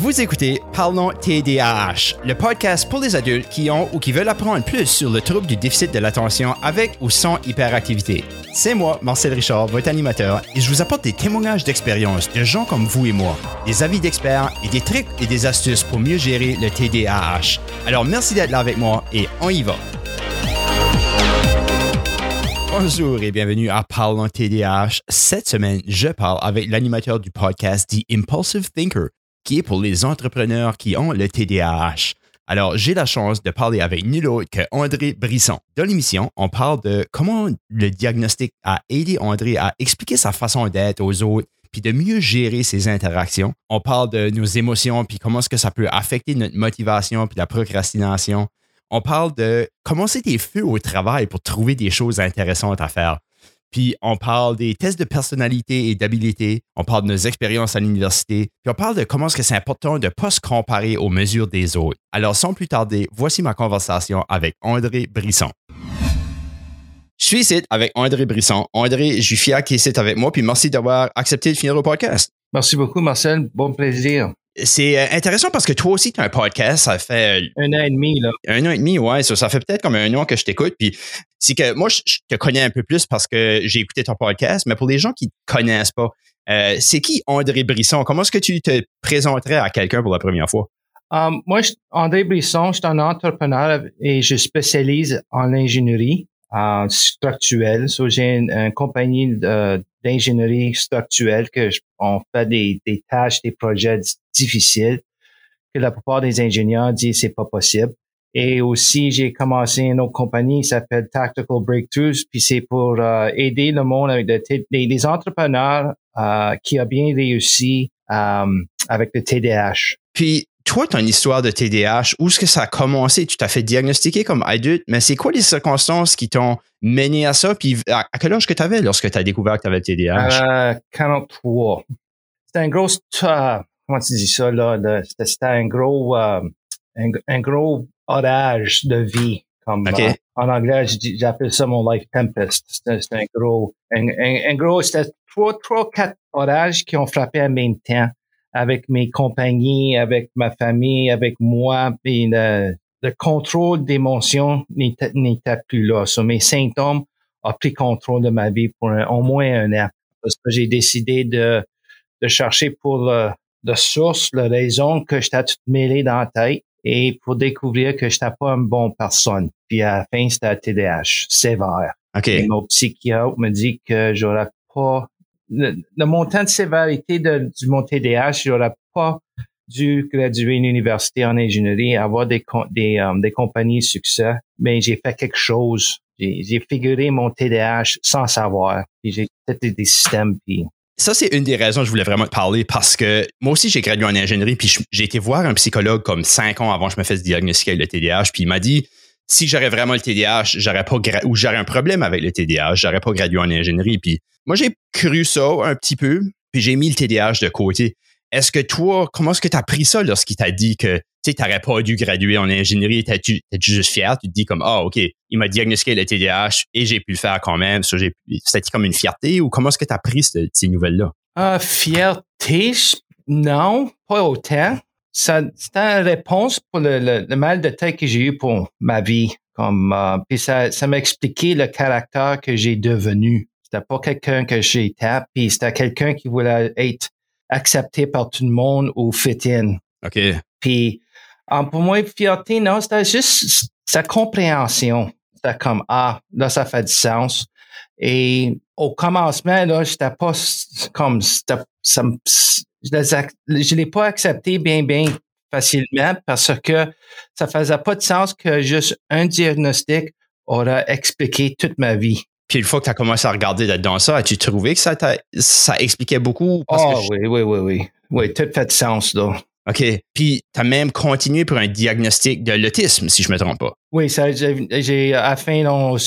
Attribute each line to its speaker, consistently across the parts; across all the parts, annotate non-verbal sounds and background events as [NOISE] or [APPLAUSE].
Speaker 1: Vous écoutez Parlons TDAH, le podcast pour les adultes qui ont ou qui veulent apprendre plus sur le trouble du déficit de l'attention avec ou sans hyperactivité. C'est moi, Marcel Richard, votre animateur, et je vous apporte des témoignages d'expérience de gens comme vous et moi, des avis d'experts et des trucs et des astuces pour mieux gérer le TDAH. Alors merci d'être là avec moi et on y va. Bonjour et bienvenue à Parlons TDAH. Cette semaine, je parle avec l'animateur du podcast The Impulsive Thinker, qui est pour les entrepreneurs qui ont le TDAH. Alors, j'ai la chance de parler avec nul autre que André Brisson. Dans l'émission, on parle de comment le diagnostic a aidé André à expliquer sa façon d'être aux autres, puis de mieux gérer ses interactions. On parle de nos émotions, puis comment est-ce que ça peut affecter notre motivation, puis la procrastination on parle de commencer des feux au travail pour trouver des choses intéressantes à faire. Puis on parle des tests de personnalité et d'habilité, on parle de nos expériences à l'université, puis on parle de comment est-ce que c'est important de ne pas se comparer aux mesures des autres. Alors sans plus tarder, voici ma conversation avec André Brisson. Je suis ici avec André Brisson. André, je suis fier qu'il est ici avec moi, puis merci d'avoir accepté de finir le podcast.
Speaker 2: Merci beaucoup, Marcel. Bon plaisir
Speaker 1: c'est euh, intéressant parce que toi aussi, tu as un podcast, ça fait.
Speaker 2: Euh, un an et demi, là.
Speaker 1: Un an et demi, ouais. Ça, ça fait peut-être comme un an que je t'écoute. Puis c'est que moi, je, te connais un peu plus parce que j'ai écouté ton podcast, mais pour les gens qui ne connaissent pas, euh, c'est qui André Brisson? Comment est-ce que tu te présenterais à quelqu'un pour la première fois?
Speaker 2: Um, moi, André Brisson, je suis un entrepreneur et je spécialise en ingénierie euh, structurelle. j'ai une, compagnie d'ingénierie structurelle que on fait des, des tâches, des projets difficiles que la plupart des ingénieurs disent c'est pas possible. Et aussi, j'ai commencé une autre compagnie qui s'appelle Tactical Breakthroughs, puis c'est pour euh, aider le monde avec des, entrepreneurs euh, qui ont bien réussi euh, avec le TDAH.
Speaker 1: Puis toi, une histoire de TDAH. Où est-ce que ça a commencé? Tu t'as fait diagnostiquer comme adulte, mais c'est quoi les circonstances qui t'ont mené à ça? Puis à, quel âge que tu avais lorsque tu as découvert que tu avais le TDAH?
Speaker 2: Euh, 43. C'était un gros, uh, comment tu dis ça, là? C'était un gros, uh, un, gros orage de vie. Comme, en anglais, j'appelle ça mon life tempest. C'était un gros, un, gros, c'était trois, trois, quatre orages qui ont frappé en même temps avec mes compagnies, avec ma famille, avec moi, et le, le contrôle d'émotion n'était plus là. So, mes symptômes ont pris contrôle de ma vie pour au moins un an. Parce que j'ai décidé de, de chercher pour le, de source, la raison que j'étais tout mêlé dans la tête et pour découvrir que j'étais pas une bonne personne. Puis à la fin, c'était TDAH sévère.
Speaker 1: Okay.
Speaker 2: Et mon psychiatre me dit que j'aurais pas le, montant de sévérité de, du mon TDAH, j'aurais pas dû graduer une université en ingénierie, avoir des, des, um, des compagnies de succès, mais j'ai fait quelque chose. J'ai figuré mon TDAH sans savoir. J'ai fait des systèmes. Puis
Speaker 1: ça, c'est une des raisons que je voulais vraiment te parler parce que moi aussi, j'ai gradué en ingénierie, puis j'ai été voir un psychologue comme cinq ans avant que je me fasse diagnostiquer avec le TDAH, puis il m'a dit si j'aurais vraiment le TDAH, j'aurais pas ou j'aurais un problème avec le TDAH, j'aurais pas gradué en ingénierie. Puis moi, j'ai cru ça un petit peu, puis j'ai mis le TDAH de côté. Est-ce que toi, comment est-ce que tu as pris ça lorsqu'il t'a dit que tu n'aurais pas dû graduer en ingénierie? T'es-tu juste fier? Tu te dis comme, ah, OK, il m'a diagnostiqué le TDAH et j'ai pu le faire quand même. C'était comme une fierté ou comment est-ce que tu as pris ces nouvelles-là?
Speaker 2: Uh, fierté, non, pas autant c'était une réponse pour le, le, mal de tête que j'ai eu pour ma vie. Comme, euh, puis ça, ça m'a expliqué le caractère que j'ai devenu. C'était pas quelqu'un que j'étais, puis c'était quelqu'un qui voulait être accepté par tout le monde ou fit in.
Speaker 1: OK.
Speaker 2: Puis, um, pour moi, fierté, non, c'était juste sa compréhension. C'était comme, ah, là, ça fait du sens. Et au commencement, là, j'étais pas comme, ça, je l'ai pas accepté bien, bien facilement parce que ça faisait pas de sens que juste un diagnostic aurait expliqué toute ma vie.
Speaker 1: Puis une fois que tu as commencé à regarder là-dedans ça, as-tu trouvé que ça, ça expliquait beaucoup?
Speaker 2: oh, oui, oui, oui, oui. Oui, tout fait de sens, là.
Speaker 1: OK. Puis, tu as même continué pour un diagnostic de l'autisme, si je me trompe pas.
Speaker 2: Oui, ça, j'ai à la fin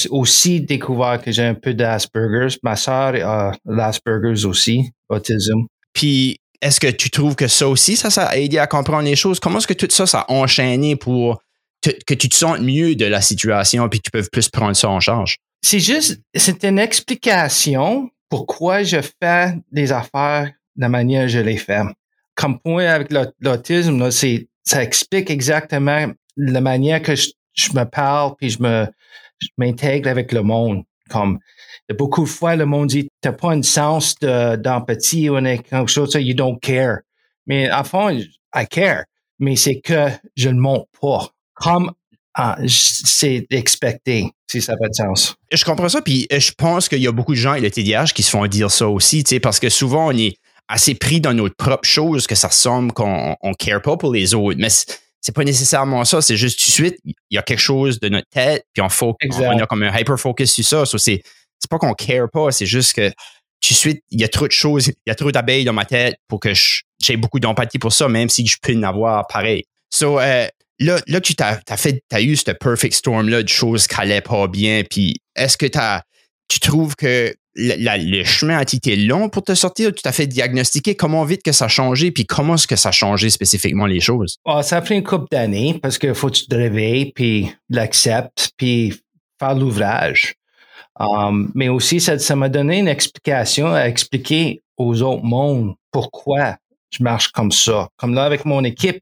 Speaker 2: aussi découvert que j'ai un peu d'Asperger's. Ma soeur a l'Asperger's aussi, autisme.
Speaker 1: Puis, est-ce que tu trouves que ça aussi, ça, ça a aidé à comprendre les choses? Comment est-ce que tout ça, ça a enchaîné pour que tu te sentes mieux de la situation puis que tu peux plus prendre ça en charge?
Speaker 2: C'est juste, c'est une explication pourquoi je fais des affaires de la manière que je les fais. Comme point avec l'autisme, c'est, ça explique exactement la manière que je, me parle puis je me, m'intègre avec le monde. Comme beaucoup de fois, le monde dit, t'as pas un sens d'empathie ou quelque chose, you don't care. Mais à fond, I care. Mais c'est que je ne montre pas. Comme ah, c'est expecté, si ça fait de sens.
Speaker 1: Je comprends ça, puis je pense qu'il y a beaucoup de gens et le TDAH qui se font dire ça aussi, parce que souvent on est assez pris dans notre propre chose que ça ressemble qu'on on care pas pour les autres. Mais c'est pas nécessairement ça, c'est juste tout de suite, il y a quelque chose de notre tête, puis on, faut, on, a comme un hyper-focus sur ça. So c'est, c'est pas qu'on care pas, c'est juste que tout de suite, il y a trop de choses, il y a trop d'abeilles dans ma tête pour que j'ai beaucoup d'empathie pour ça, même si je peux en avoir pareil. So, euh, là, là, tu t'as, as fait, t'as eu ce perfect storm là de choses qui allaient pas bien. Puis, est-ce que t'as, tu trouves que le chemin a été long pour te sortir? Tu t'as fait diagnostiquer comment vite que ça a changé? Puis, comment est-ce que ça a changé spécifiquement les choses?
Speaker 2: Ah, ça a pris une couple d'années parce qu'il faut que tu te réveilles, puis l'acceptes, puis faire l'ouvrage. Um, mais aussi, ça, m'a donné une explication à expliquer aux autres mondes pourquoi je marche comme ça. Comme là, avec mon équipe,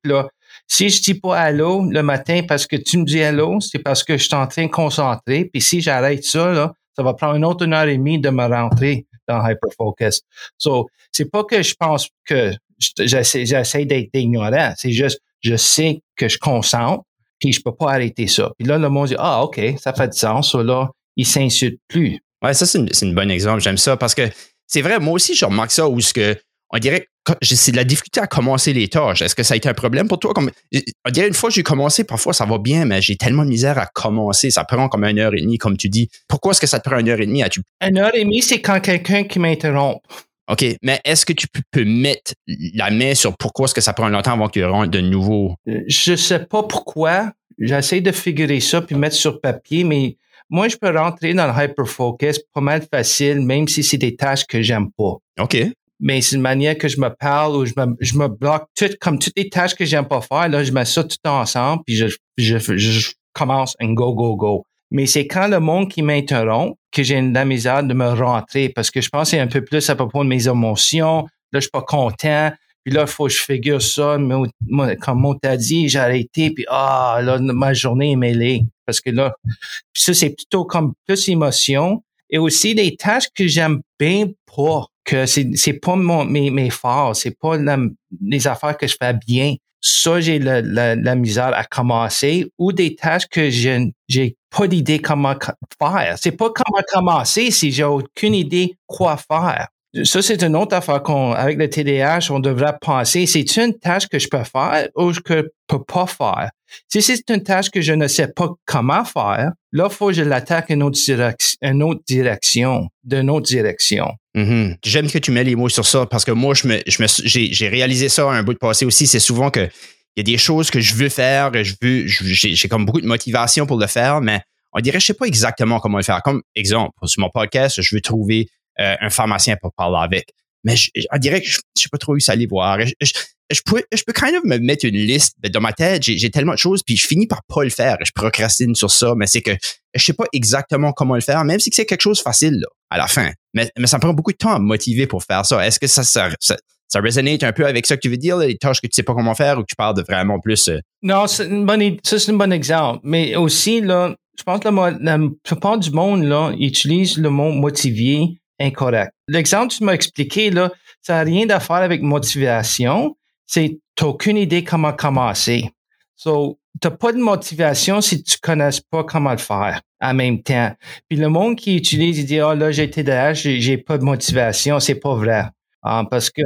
Speaker 2: si je dis pas allô le matin parce que tu me dis allô, c'est parce que je suis en train de concentrer. Puis si j'arrête ça, là, ça va prendre une autre heure et demie de me rentrer dans Hyperfocus. So, c'est pas que je pense que j'essaie, d'être ignorant. C'est juste, je sais que je concentre, puis je peux pas arrêter ça. Puis là, le monde dit, ah, OK, ça fait du sens. So là, il s'insulte plus.
Speaker 1: Ouais, ça, c'est un bon exemple. J'aime ça parce que c'est vrai, moi aussi, je remarque ça où ce que on dirait c'est de la difficulté à commencer les tâches. Est-ce que ça a été un problème pour toi? Comme, on dirait une fois que j'ai commencé, parfois ça va bien, mais j'ai tellement de misère à commencer. Ça prend comme une heure et demie, comme tu dis. Pourquoi est-ce que ça te prend une heure et demie?
Speaker 2: As-tu... Une heure et demie, c'est quand quelqu'un qui m'interrompt.
Speaker 1: OK, mais est-ce que tu peux mettre la main sur pourquoi est-ce que ça prend longtemps avant qu'il y ait de nouveau?
Speaker 2: Euh, je sais pas pourquoi. J'essaie de figurer ça puis mettre sur papier, mais moi, je peux rentrer dans le hyperfocus pas mal facile, même si c'est des tâches que j'aime pas.
Speaker 1: OK
Speaker 2: mais c'est une manière que je me parle ou je me, je me bloque tout, comme toutes les tâches que j'aime pas faire, là, je mets ça tout ensemble, puis je, je, je, commence un go, go, go. Mais c'est quand le monde qui m'interrompt que j'ai la misère de me rentrer parce que je pense c'est un peu plus à propos de mes émotions. Là, je suis pas content. Puis là, il faut que je figure ça. Mais, comme on t'a dit, j'ai arrêté. Puis ah, là, ma journée est mêlée. Parce que là, ça, c'est plutôt comme plus émotion. Et aussi des tâches que j'aime bien pas que c'est c'est pas mes mes forts, c'est pas les affaires que je fais bien. Ça j'ai la, misère à commencer ou des tâches que je j'ai pas d'idée comment faire. C'est pas comment commencer si j'ai aucune idée quoi faire. Ça, c'est une autre affaire qu'on, avec le TDAH, on devrait penser. C'est une tâche que je peux faire ou que je peux pas faire? Si c'est une tâche que je ne sais pas comment faire, là, il faut que je l'attaque une une autre direction, d'une autre direction.
Speaker 1: Mm-hmm. J'aime que tu mets les mots sur ça parce que moi, je me, je me, j'ai, réalisé ça un bout de passé aussi. C'est souvent que il y a des choses que je veux faire, je veux, j'ai, comme beaucoup de motivation pour le faire, mais on dirait, je sais pas exactement comment le faire. Comme exemple, sur mon podcast, je veux trouver euh, un pharmacien pour parler avec. Mais je, on dirait que je sais pas trop où ça aller voir. Je, je, peux, je peux quand même me mettre une liste dans ma tête. J'ai tellement de choses, puis je finis par pas le faire. Je procrastine sur ça, mais c'est que je sais pas exactement comment le faire, même si c'est quelque chose de facile là, à la fin. Mais, mais ça me prend beaucoup de temps à me motiver pour faire ça. Est-ce que ça, ça, ça, résonne un peu avec ça que tu veux dire, les tâches que tu sais pas comment faire ou que tu parles de vraiment plus? Euh?
Speaker 2: Non, c'est une bonne, ça c'est un bon exemple. Mais aussi, là, je pense que la, la plupart du monde, là, utilise le mot motivé incorrect. L'exemple que tu m'as expliqué, là, ça n'a rien à faire avec motivation. C'est, aucune idée comment commencer. So, t'as pas de motivation si tu connais pas comment le faire en même temps. Puis le monde qui utilise, il dit, oh là, j'ai TDAH, j'ai pas de motivation. C'est pas vrai. Ah, parce que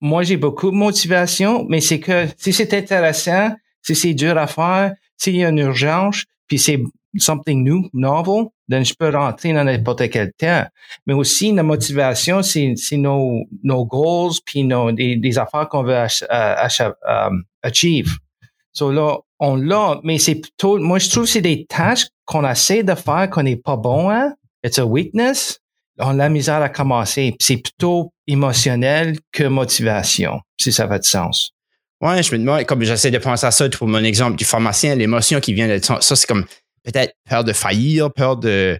Speaker 2: moi, j'ai beaucoup de motivation, mais c'est que si c'est intéressant, si c'est dur à faire, s'il y a une urgence, puis c'est something new, novel, then je peux rentrer dans n'importe quel temps. Mais aussi, la motivation, c'est, nos, nos goals, puis nos, des, des affaires qu'on veut ach, ach, um, achieve. So là, on l'a, mais c'est plutôt, moi, je trouve que c'est des tâches qu'on essaie de faire qu'on n'est pas bon à. It's a weakness. On a la misère à commencer. C'est plutôt émotionnel que motivation, si ça fait de sens.
Speaker 1: Ouais, je me demande, comme j'essaie de penser à ça pour mon exemple du pharmacien, l'émotion qui vient de ça, c'est comme peut-être peur de faillir, peur de,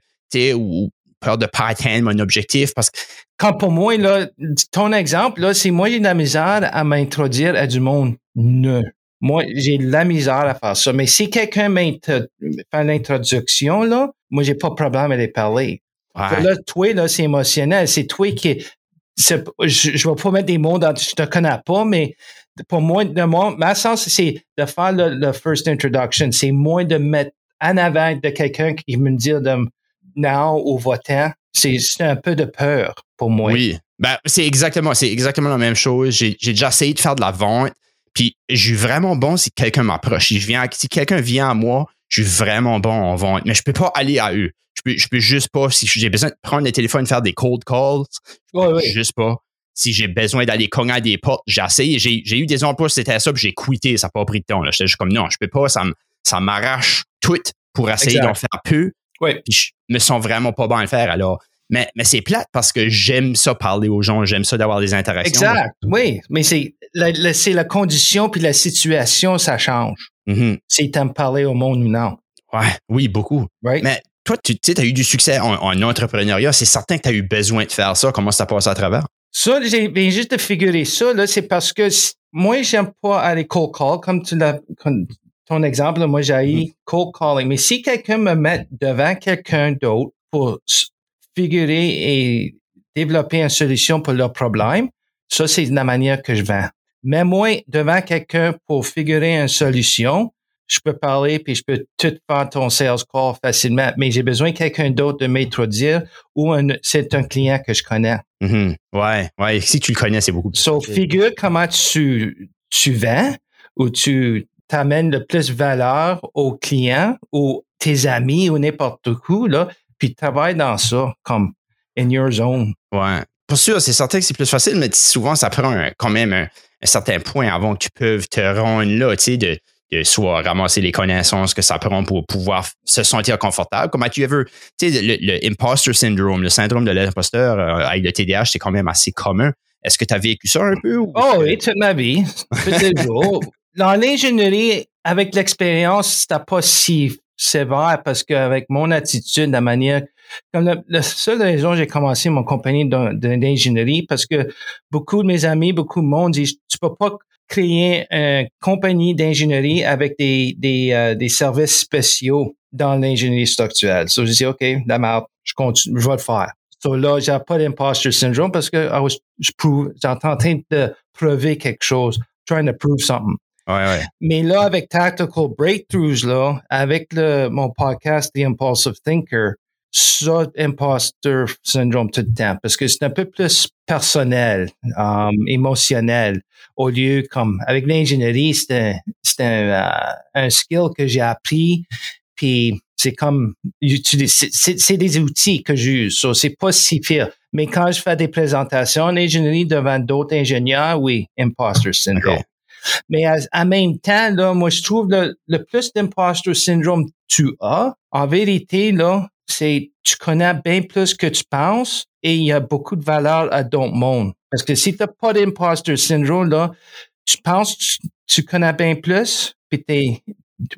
Speaker 1: ou peur de pas atteindre mon objectif parce que
Speaker 2: Comme pour moi, là, ton exemple, là, c'est moi, j'ai de la misère à m'introduire à du monde neuf. Moi, j'ai de la misère à faire ça. Mais si quelqu'un fait l'introduction, là, moi, j'ai pas de problème à les parler.
Speaker 1: ouais,
Speaker 2: Là, toi, là, c'est émotionnel. C'est toi qui, je, je vais pas mettre des mots dans, je te connais pas, mais pour moi, de moi, ma sens, c'est de faire le, le first introduction. C'est moins de mettre en avant de quelqu'un qui me dit de non ou votant. C'est un peu de peur pour moi.
Speaker 1: oui. Ben, c'est exactement, c'est exactement la même chose. J'ai, déjà essayé de faire de la vente, puis je suis vraiment bon si quelqu'un m'approche. Si je quelqu'un vient à moi, je suis vraiment bon en vente, mais je peux pas aller à eux. Je peux, je peux juste pas, si j'ai besoin de prendre le téléphone, faire des cold calls,
Speaker 2: Ouais, ouais.
Speaker 1: juste pas. Si j'ai besoin d'aller cogner à des portes, j'ai essayé. J'ai, eu des emplois, c'était ça, puis j'ai quitté, ça n'a pas pris de temps. J'étais juste comme non, je peux pas, ça m'arrache tout pour essayer d'en faire peu.
Speaker 2: Ouais.
Speaker 1: Puis je me sens vraiment pas bon à le faire. Alors, mais, mais c'est plate parce que j'aime ça parler aux gens, j'aime ça d'avoir des interactions.
Speaker 2: Exact. Oui. Mais c'est la, la- c'est la condition puis la situation, ça change.
Speaker 1: Mhm.
Speaker 2: Si t'aimes parler au monde ou non.
Speaker 1: Ouais, oui, beaucoup.
Speaker 2: Right?
Speaker 1: Mais toi, tu sais, as eu du succès en, en entrepreneuriat. C'est certain que tu as eu besoin de faire ça. Comment ça passe à travers?
Speaker 2: Ça, j'ai bien juste de figurer ça, là, c'est parce que si- moi, j'aime pas aller cold call, comme tu l'as, ton exemple, moi, j'ai cold calling. Mais si quelqu'un me met devant quelqu'un d'autre pour figurer et développer une solution pour leur problème, ça, c'est la manière que je vends. Mais moi, devant quelqu'un pour figurer une solution, je peux parler puis je peux tout faire ton sales call facilement, mais j'ai besoin de quelqu'un d'autre de m'introduire ou c'est un client que je connais.
Speaker 1: Mhm. Ouais, ouais. Si tu le connais, c'est beaucoup plus.
Speaker 2: So, figure comment tu, tu vends ou tu t'amènes le plus de valeur aux clients ou tes amis ou n'importe où, là, puis travaille dans ça comme in your zone.
Speaker 1: Ouais. Pour sûr, c'est certain que c'est plus facile, mais souvent, ça prend un- quand même un, un certain point avant que tu peux te rendre là, tu sais, de, de soit ramasser les connaissances que ça prend pour pouvoir se sentir confortable. Comme as-tu ever, tu sais, le, le imposter syndrome, le syndrome de l'imposteur euh, avec le TDAH, c'est quand même assez commun. Est-ce que tu as vécu ça un peu? ou-
Speaker 2: Oh oui, toute ma vie, tous les [LAUGHS] jours. Dans l'ingénierie, avec l'expérience, c'était pas si sévère parce qu'avec mon attitude, la manière, comme la, la seule raison j'ai commencé mon compagnie d'in- d'ingénierie, parce que beaucoup de mes amis, beaucoup de monde disent, tu peux pas créer une compagnie d'ingénierie avec des, des, euh, des services spéciaux dans l'ingénierie structurelle. So, je dis, OK, la je continue, je vais le faire. So là, j'ai pas d'imposter syndrome parce que je prouve, j'étais en train de prouver quelque chose, trying to prove something.
Speaker 1: Ouais, ouais.
Speaker 2: Mais là, avec Tactical Breakthroughs, là, avec le, mon podcast The Impulsive Thinker, ça, imposter syndrome tout le temps, parce que c'est un peu plus personnel, um, émotionnel, au lieu comme, avec l'ingénierie, c'est un, un, euh, un skill que j'ai appris, puis c'est comme, c'est- des outils que j'use, so c'est pas si pire. Mais quand je fais des présentations en ingénierie devant d'autres ingénieurs, oui, imposter syndrome. Mais en même temps, là, moi, je trouve le, le plus d'imposter syndrome tu as, en vérité, là, c'est tu connais bien plus que tu penses et il y a beaucoup de valeur à d'autres mondes. Parce que si tu n'as pas d'imposter syndrome, là, tu penses tu, tu connais bien plus, puis t'es,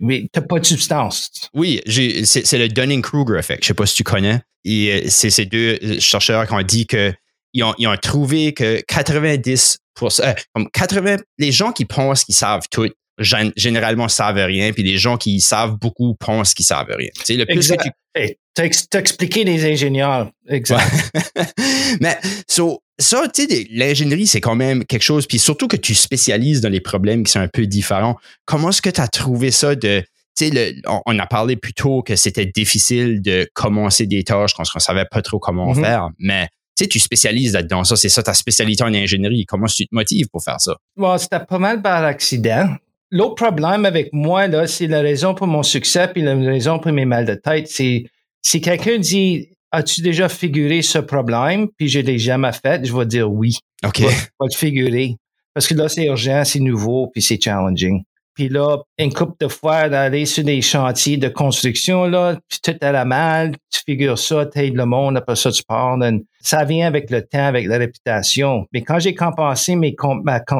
Speaker 2: mais t'as pas de substance.
Speaker 1: Oui, c'est le Dunning-Kruger effect. Je sais pas si tu connais. Et euh, c'est ces deux euh, chercheurs qui ont dit que ils ont, ils ont trouvé que 90% euh, comme 80 les gens qui pensent qu'ils savent tout gén- généralement savent rien puis les gens qui savent beaucoup pensent qu'ils savent rien. Tu sais, le plus que tu
Speaker 2: Hey, t'as, ex- t'as expliqué les ingénieurs. Exact. [LAUGHS]
Speaker 1: Mais so, ça, tu sais, l'ingénierie, c'est quand même quelque chose, puis surtout que tu spécialises dans les problèmes qui sont un peu différents. Comment est-ce que tu as trouvé ça de. Tu sais, le- on, on a parlé plus tôt que c'était difficile de commencer des tâches quand on savait pas trop comment
Speaker 2: Mhm.
Speaker 1: faire, mais tu sais, tu spécialises là-dedans. Ça, c'est ça ta spécialité en ingénierie. Comment tu te motives pour faire ça?
Speaker 2: Bon, c'était pas mal par accident. L'autre problème avec moi, là, c'est la raison pour mon succès puis la raison pour mes mal de tête, c'est si quelqu'un dit As-tu déjà figuré ce problème? Puis je l'ai jamais fait, je vais dire oui.
Speaker 1: OK.
Speaker 2: Je vais, je vais le figurer. Parce que là, c'est urgent, c'est nouveau, puis c'est challenging. Puis là, une couple de fois d'aller sur des chantiers de construction, là, puis tout à la mal, tu figures ça, t'aides le monde, après ça, tu pars. Ça vient avec le temps, avec la réputation. Mais quand j'ai compensé mes,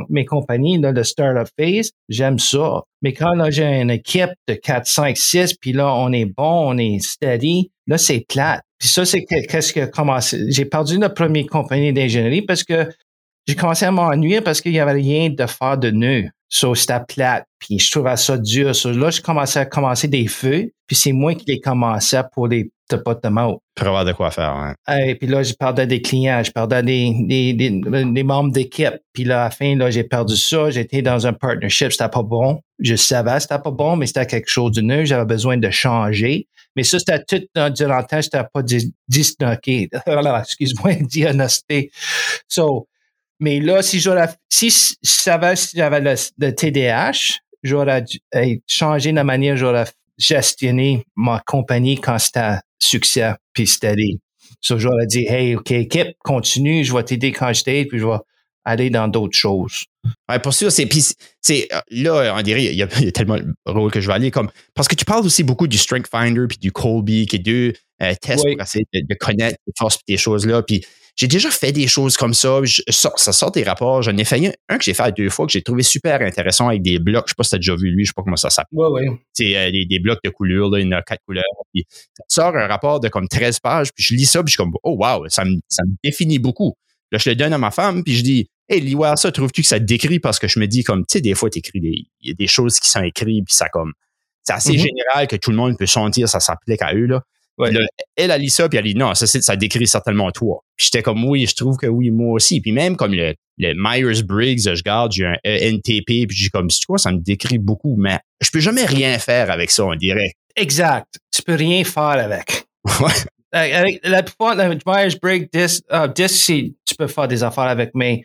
Speaker 2: mes compagnies, là, le startup phase, j'aime ça. Mais quand là, j'ai une équipe de 4, 5, 6, puis là, on est bon, on est steady, là, c'est plate. Puis ça, c'est qu'est-ce que commencé? J'ai perdu la première compagnie d'ingénierie parce que j'ai commencé à m'ennuyer parce qu'il y avait rien de faire de nœud. So, c'était plate, puis je trouvais ça dur. So, là, je commençais à commencer des feux, puis c'est moi qui les commençais pour les potes de mot.
Speaker 1: Pour avoir de quoi faire, hein.
Speaker 2: Et puis là, je perdais des clients, je perdais des, des, des, membres d'équipe. Puis là, à la fin, là, j'ai perdu ça. J'étais dans un partnership, c'était pas bon. Je savais c'était pas bon, mais c'était quelque chose de neuf. J'avais besoin de changer. Mais ça, c'était tout durant le temps, c'était pas disloqué. [LAUGHS] Excuse-moi, diagnostiqué. So, mais là, si j'aurais, si je savais si j'avais le, TDAH, j'aurais changé la manière dont j'aurais gestionné ma compagnie quand c'était succès puis steady. So, j'aurais dit, hey, OK, équipe, continue, je vais t'aider quand je t'aide, puis je vais aller dans d'autres choses.
Speaker 1: Ouais, pour sûr, c'est. Puis, c'est, là, on dirait, il y, a, tellement de rôles que je vais aller comme. Parce que tu parles aussi beaucoup du Strength Finder puis du Colby, qui est deux euh, tests pour essayer de, connaître les forces et des choses-là. Puis, j'ai déjà fait des choses comme ça. ça sort des rapports. J'en ai fait un, que j'ai fait deux fois que j'ai trouvé super intéressant avec des blocs. Je sais pas si tu as déjà vu lui, je sais pas comment ça s'appelle.
Speaker 2: Oui, oui.
Speaker 1: C'est euh, des, blocs de couleurs, là, il y en a quatre couleurs. Puis ça sort un rapport de comme 13 pages, puis je lis ça, puis je suis comme Oh wow, ça me, ça me définit beaucoup. Là, je le donne à ma femme, puis je dis Hey, lis ça, trouves-tu que ça te décrit? Parce que je me dis comme, tu sais, des fois, t'écris des. Il y a des choses qui sont écrites, puis ça comme. C'est assez mm-hmm. général que tout le monde peut sentir, ça s'applique à eux, là elle a lu ça, puis elle a dit non, ça, ça décrit certainement toi. J'étais comme oui, je trouve que oui, moi aussi. Puis même comme le, le Myers-Briggs, je garde, j'ai un NTP, puis j'ai comme, tu quoi, ça me décrit beaucoup, mais je peux jamais rien faire avec ça, on dirait.
Speaker 2: Exact. Tu peux rien faire avec. [LAUGHS] Avec la plupart de Myers-Briggs, uh, tu peux faire des affaires avec, mais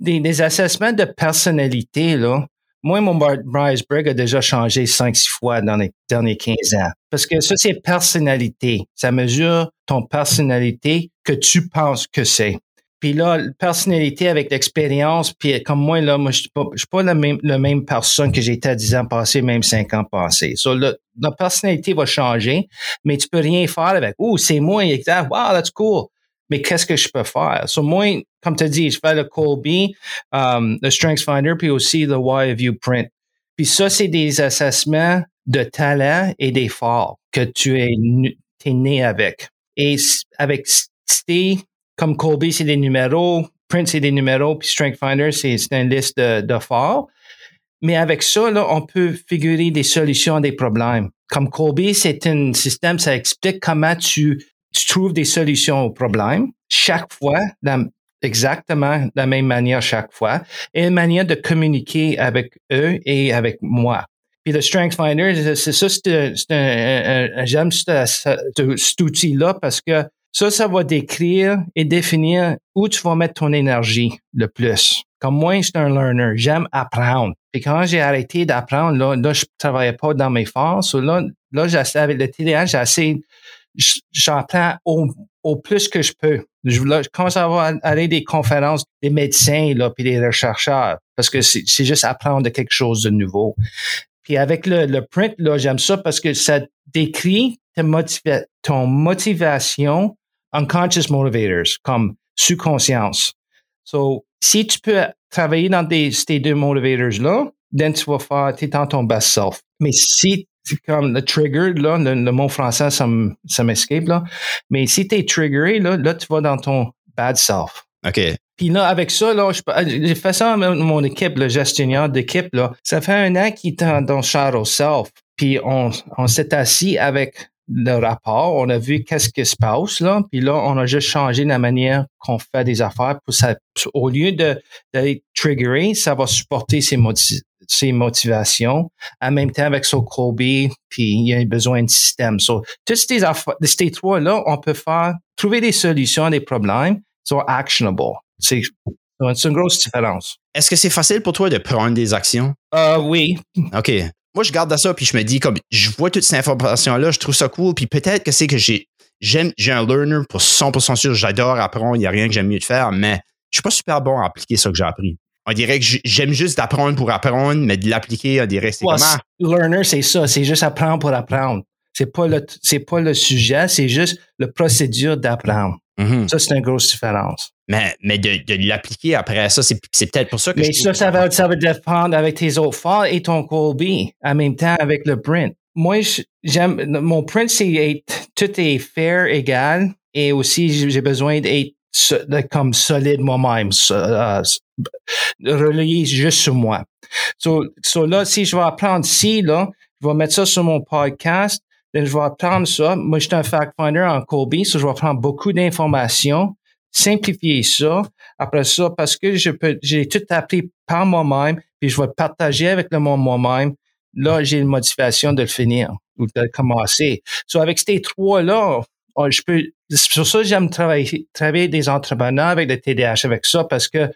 Speaker 2: des, des assessments de personnalité, là, moi, mon Myers-Briggs a déjà changé 5-6 fois dans les derniers 15 ans. Parce que ça, c'est personnalité. Ça mesure ton personnalité que tu penses que c'est. Puis là, personnalité avec l'expérience, puis comme moi, là, moi, je suis pas, pas la même, même personne que j'étais à 10 ans passés, même 5 ans passés. So, la personnalité va changer, mais tu peux rien faire avec. Oh, c'est moi, exact. Wow, that's cool mais qu'est-ce que je peux faire? So, moi, comme tu as dit, je fais le Colby, um, le Strengths Finder, puis aussi le Why View Print. Puis ça, c'est des assessments de talent et d'efforts que tu es, né avec. Et avec comme Colby, c'est des numéros, Print, c'est des numéros, puis Strength Finder, c'est une liste de, de Mais avec ça, là, on peut figurer des solutions à des problèmes. Comme Colby, c'est un système, ça explique comment tu tu trouves des solutions aux problèmes chaque fois, exactement de la même manière chaque fois, et une manière de communiquer avec eux et avec moi. Puis le Strength Finder, c'est ça, c'est j'aime cet outil-là parce que ça, ça va décrire et définir où tu vas mettre ton énergie le plus. Comme moi, je un learner, j'aime apprendre. Puis quand j'ai arrêté d'apprendre, là, là, je travaillais pas dans mes forces. Là, là, j'ai avec le TDA, j'ai assez j'entends au, plus que je peux. Je, commence à avoir aller des conférences des médecins là, puis des chercheurs parce que c'est juste apprendre quelque chose de nouveau. Puis avec le, print, là, j'aime ça parce que ça décrit ton motivation unconscious motivators, comme sous-conscience. So, si tu peux travailler dans ces deux motivators-là, then tu vas faire, tu es dans ton best self. Mais si c'est comme le trigger, là, le, mot français, ça m'escape, là. Mais si t'es triggeré, là, là, tu vas dans ton bad self.
Speaker 1: OK.
Speaker 2: Puis là, avec ça, là, j'ai fait ça à mon équipe, le gestionnaire d'équipe, là. Ça fait un an qu'il est dans Shadow Self. Puis on, on s'est assis avec le rapport, on a vu qu'est-ce qui se passe, là. Puis là, on a juste changé la manière qu'on fait des affaires pour ça. Au lieu de, d'être triggeré, ça va supporter ses, ses motivations, en même temps avec son Kobe, puis il y a besoin de système. So, toutes ces, ces trois-là, on peut faire, trouver des solutions à des problèmes, sont actionable. C'est une grosse différence.
Speaker 1: Est-ce que c'est facile pour toi de prendre des actions?
Speaker 2: Euh, oui.
Speaker 1: OK. Moi, je garde ça, puis je me dis, comme, je vois toute cette information-là, je trouve ça cool, puis peut-être que c'est que j'ai, j'aime, j'ai un learner pour 100% sûr, j'adore apprendre, il n'y a rien que j'aime mieux de faire, mais je suis pas super bon à appliquer ça que j'ai appris. On dirait que j'aime juste d'apprendre pour apprendre, mais de l'appliquer, on dirait que c'est comment?
Speaker 2: Learner, c'est ça. C'est juste apprendre pour apprendre. C'est pas le, c'est pas le sujet, c'est juste le procédure d'apprendre. Mm-hmm. Ça, c'est une grosse différence.
Speaker 1: Mais, mais de, de l'appliquer après ça, c'est, peut-être pour ça que
Speaker 2: Mais ça, ça va, ça va dépendre avec tes autres files et ton Colby en même temps avec le print. Moi, j'aime, mon print, c'est tout est fair, égal, et aussi j'ai besoin d'être comme solide moi-même, euh, relié juste sur moi. So, là, si je vais apprendre ci, là, je vais mettre ça sur mon podcast, je vais apprendre ça. Moi, je suis un fact-finder en Colby, so je vais prendre beaucoup d'informations, simplifier ça. Après ça, parce que je peux, j'ai tout appris par moi-même, puis je vais partager avec le monde moi-même. Là, j'ai une motivation de le finir ou de commencer. So, avec ces trois-là, je peux, sur ça, j'aime travailler, travailler des entrepreneurs avec le TDAH avec ça parce que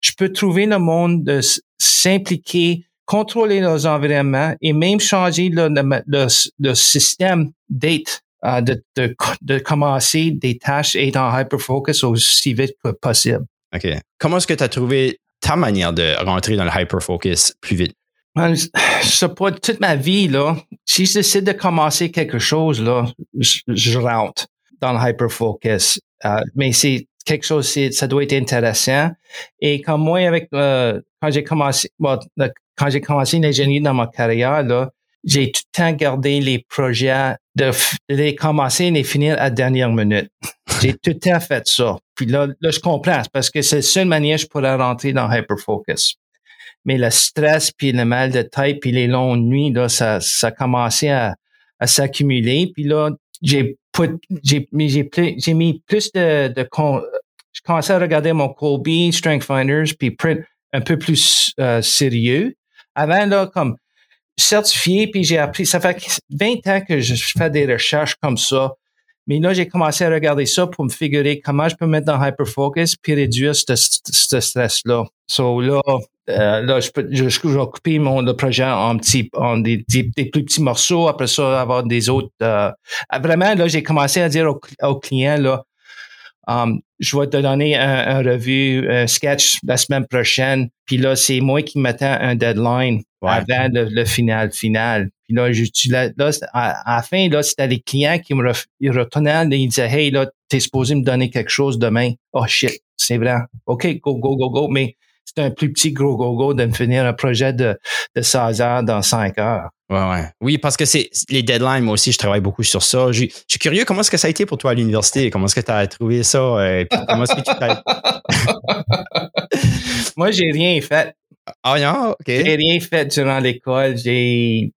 Speaker 2: je peux trouver le monde de s'impliquer, contrôler nos environnements et même changer le, le, le, système d'être, euh, de, de, de, commencer des tâches et être en hyper-focus aussi vite que possible.
Speaker 1: OK. Comment est-ce que tu as trouvé ta manière de rentrer dans le hyper-focus plus vite?
Speaker 2: Je sais pas, toute ma vie, là, si je décide de commencer quelque chose, là, je, rentre dans le hyper-focus. Euh, mais c'est quelque chose, ça doit être intéressant. Et comme moi, avec euh, quand j'ai commencé, quand j'ai commencé l'ingénierie dans ma carrière, là, j'ai tout le temps gardé les projets de, les commencer et les finir à la dernière minute. [LAUGHS] j'ai tout le temps fait ça. Puis là, là, je comprends parce que c'est la seule manière que je pourrais rentrer dans Hyperfocus. Mais le stress puis le mal de tête puis les longues nuits, là, ça, ça a commencé à, à s'accumuler. Puis là, j'ai j'ai j'ai mis plus de, de je commençais à regarder mon Colby Strength Finders puis print un peu plus euh, sérieux. Avant là comme certifié puis j'ai appris ça fait 20 ans que je fais des recherches comme ça. Mais là, j'ai commencé à regarder ça pour me figurer comment je peux mettre dans Hyperfocus puis réduire ce, stress-là. So là, euh, là, je peux, je, je, vais couper mon le projet en petits, en des, des, plus petits morceaux. Après ça, avoir des autres. Euh, vraiment, là, j'ai commencé à dire aux au clients là, um, je vais te donner un, un, revue, un sketch la semaine prochaine. Puis là, c'est moi qui mettais un deadline avant le, le, final final. Puis là, je, là, à, la fin, là, c'était les clients qui me retournaient et ils disaient, hey, là, t'es supposé me donner quelque chose demain. Oh shit, c'est vrai. OK, go, go, go, go. Mais c'est un plus petit gros go-go de me finir un projet de, de 16 heures dans 5 heures.
Speaker 1: Ouais, ouais. Oui, parce que c'est les deadlines, moi aussi, je travaille beaucoup sur ça. Je, suis curieux, comment est-ce que ça a été pour toi à l'université? Comment est-ce que tu as trouvé ça? Euh, comment est-ce que tu [LAUGHS]
Speaker 2: moi, j'ai rien fait.
Speaker 1: Ah non, OK.
Speaker 2: J'ai rien fait durant l'école. J'ai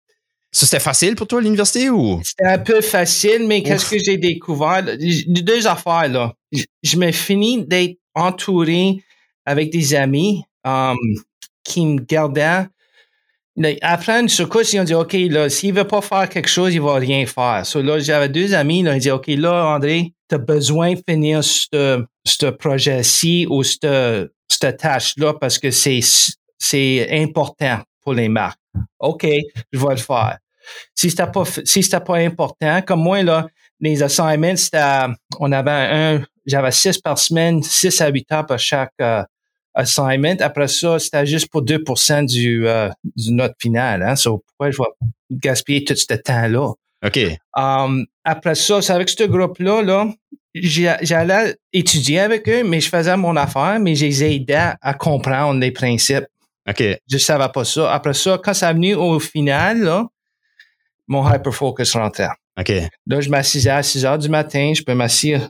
Speaker 1: ça, c'était facile pour toi à l'université ou?
Speaker 2: C'était un peu facile, mais qu'est-ce que j'ai découvert? Deux affaires, là. Je me finis d'être entouré avec des amis um, qui me gardaient. Après une secousse, ils ont dit, OK, là, s'il veut pas faire quelque chose, il va rien faire. So, là, j'avais deux amis, là, ils ont dit, OK, là, André, tu as besoin de finir ce, ce projet-ci ou cette, tâche-là parce que c'est, important pour les marques. OK, je vais le faire. Si c'était pas, si pas important, comme moi, là, les assignments, on avait un, j'avais six par semaine, six à huit heures pour chaque, euh, assignment. Après ça, c'était juste pour 2 du, euh, du note finale. Hein? So, pourquoi je vais gaspiller tout ce temps-là?
Speaker 1: OK.
Speaker 2: Um, après ça, c'est avec ce groupe-là, là, j'allais étudier avec eux, mais je faisais mon affaire, mais je les aidais à comprendre les principes.
Speaker 1: OK.
Speaker 2: Je savais pas ça. Après ça, quand ça a venu au final, là, mon hyperfocus rentrait.
Speaker 1: OK.
Speaker 2: Là, je m'assisais à 6 heures du matin. Je peux m'asseoir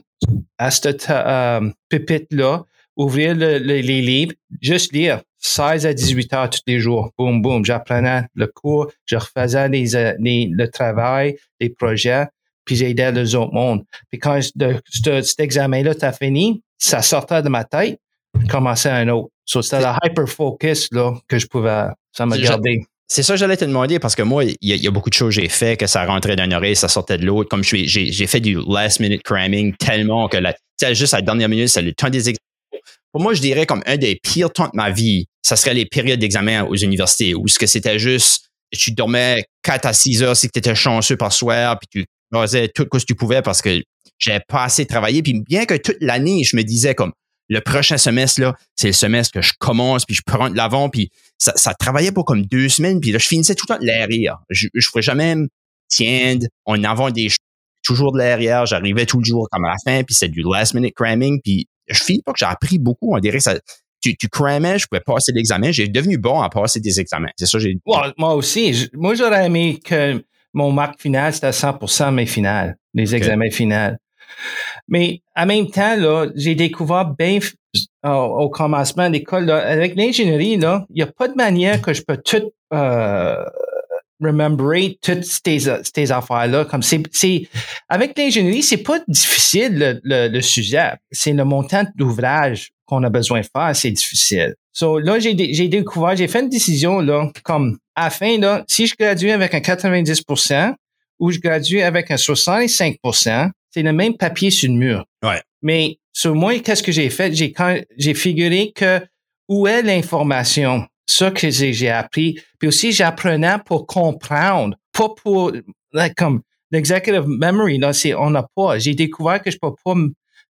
Speaker 2: à cette euh, pépite-là ouvrir les livres, juste lire 16 à 18 heures tous les jours. Boum, boum. J'apprenais le cours, je refaisais les, euh, les, le travail, les projets, puis j'aidais les autres mondes. Puis quand cet examen-là t'a fini, ça sortait de ma tête, je commençais un autre. So, c'était le hyper-focus là, que je pouvais, ça m'a gardé.
Speaker 1: C'est ça que j'allais te demander parce que moi, il y, a beaucoup de choses que j'ai fait que ça rentrait d'une oreille, ça sortait de l'autre. Comme j'ai fait du last minute cramming tellement que la, juste à la dernière minute, c'est le temps des pour moi, je dirais comme un des pires temps de ma vie, ça serait les périodes d'examen aux universités où ce que c'était juste, tu dormais 4 à 6 heures si tu étais chanceux par soir, puis tu faisais tout ce que tu pouvais parce que j'avais pas assez travaillé. Puis bien que toute l'année, je me disais comme, le prochain semestre, c'est le semestre que je commence, puis je prends de l'avant, puis ça, travaillait pas comme deux semaines, puis là, je finissais tout le temps de l'arrière. Je ne pouvais jamais tiendre en avant des choses, toujours de l'arrière. J'arrivais tout le jour comme à la fin, puis c'est du last minute cramming, puis je finis pas que j'ai appris beaucoup. On dirait que ça, tu, tu crammais, je pouvais passer l'examen. J'ai devenu bon à passer des examens. C'est ça, j'ai.
Speaker 2: moi aussi. Moi, j'aurais aimé que mon marque finale, c'était à 100% mes finales, les examens finales. Mais en même temps, là, j'ai découvert bien au commencement de l'école, avec l'ingénierie, là, il n'y a pas de manière que je peux tout euh, remembrer toutes ces, ces affaires-là. Comme c'est, c'est, avec l'ingénierie, c'est pas difficile le, le, sujet. C'est le montant d'ouvrage qu'on a besoin de faire, c'est difficile. So là, j'ai, j'ai découvert, j'ai fait une décision là, comme à la fin là, si je gradue avec un 90% ou je gradue avec un 65%, c'est le même papier sur le mur.
Speaker 1: Ouais.
Speaker 2: Mais sur moi, qu'est-ce que j'ai fait? J'ai j'ai figuré que où est l'information? Ça que j'ai appris. Puis aussi, j'apprenais pour comprendre, pas pour, comme l'executive memory, là, c'est, on n'a pas. J'ai découvert que je peux pas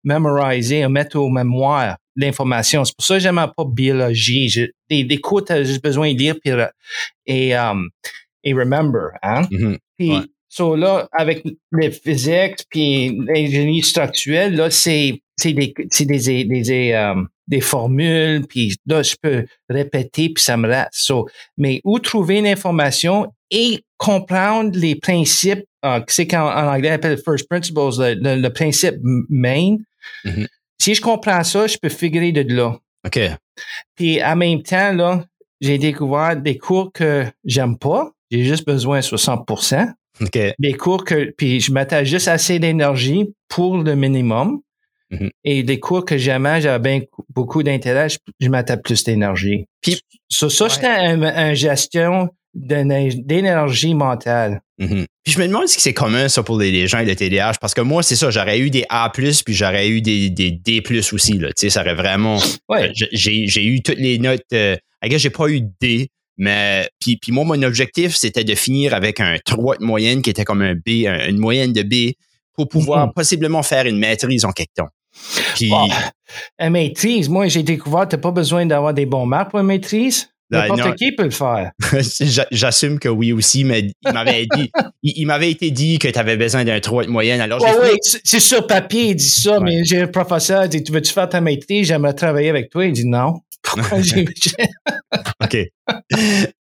Speaker 2: mémoriser, mettre au mémoire l'information. C'est pour ça que j'aime pas biologie. Je, des, des cours, t'as juste besoin de lire puis, et, um, et remember, hein?
Speaker 1: Mm-hmm.
Speaker 2: Puis, So là, avec les physiques puis l'ingénierie structurelle, là, c'est c'est des c'est des des, euh, des formules puis là je peux répéter puis ça me reste. So, mais où trouver l'information et comprendre les principes, euh, c'est qu'en en anglais on appelle first principles, le, le, principe main. Mm-hmm. Si je comprends ça, je peux figurer de là.
Speaker 1: OK.
Speaker 2: Puis en même temps là, j'ai découvert des cours que j'aime pas. J'ai juste besoin de 60%.
Speaker 1: Okay.
Speaker 2: Des cours que, puis je mettais juste assez d'énergie pour le minimum. Mm-hmm. Et des cours que j'aimais, j'avais beaucoup d'intérêt, je, mettais plus d'énergie. Puis, ça, ça c'était une gestion d'énergie mentale.
Speaker 1: Mm-hmm. Puis je me demande si c'est commun ça pour les, gens et le TDAH parce que moi c'est ça j'aurais eu des A+ puis j'aurais eu des, des D+ aussi là tu sais ça aurait vraiment
Speaker 2: ouais.
Speaker 1: j'ai eu toutes les notes euh, j'ai pas eu D mais puis, puis moi, mon objectif, c'était de finir avec un 3 de moyenne qui était comme un B, une moyenne de B, pour pouvoir mhm. possiblement faire une maîtrise en quelque temps. Puis,
Speaker 2: une maîtrise, moi, j'ai découvert que tu n'as pas besoin d'avoir des bons marques pour une maîtrise. N'importe qui peut le faire. [LAUGHS]
Speaker 1: J'assume que oui aussi, mais il m'avait dit, il, m'avait été dit que tu avais besoin d'un 3 de moyenne. Alors
Speaker 2: oui, c'est sur papier, il dit ça, mais j'ai un professeur, dit, tu veux-tu faire ta maîtrise? J'aimerais travailler avec toi. Il dit non. [LAUGHS]
Speaker 1: OK.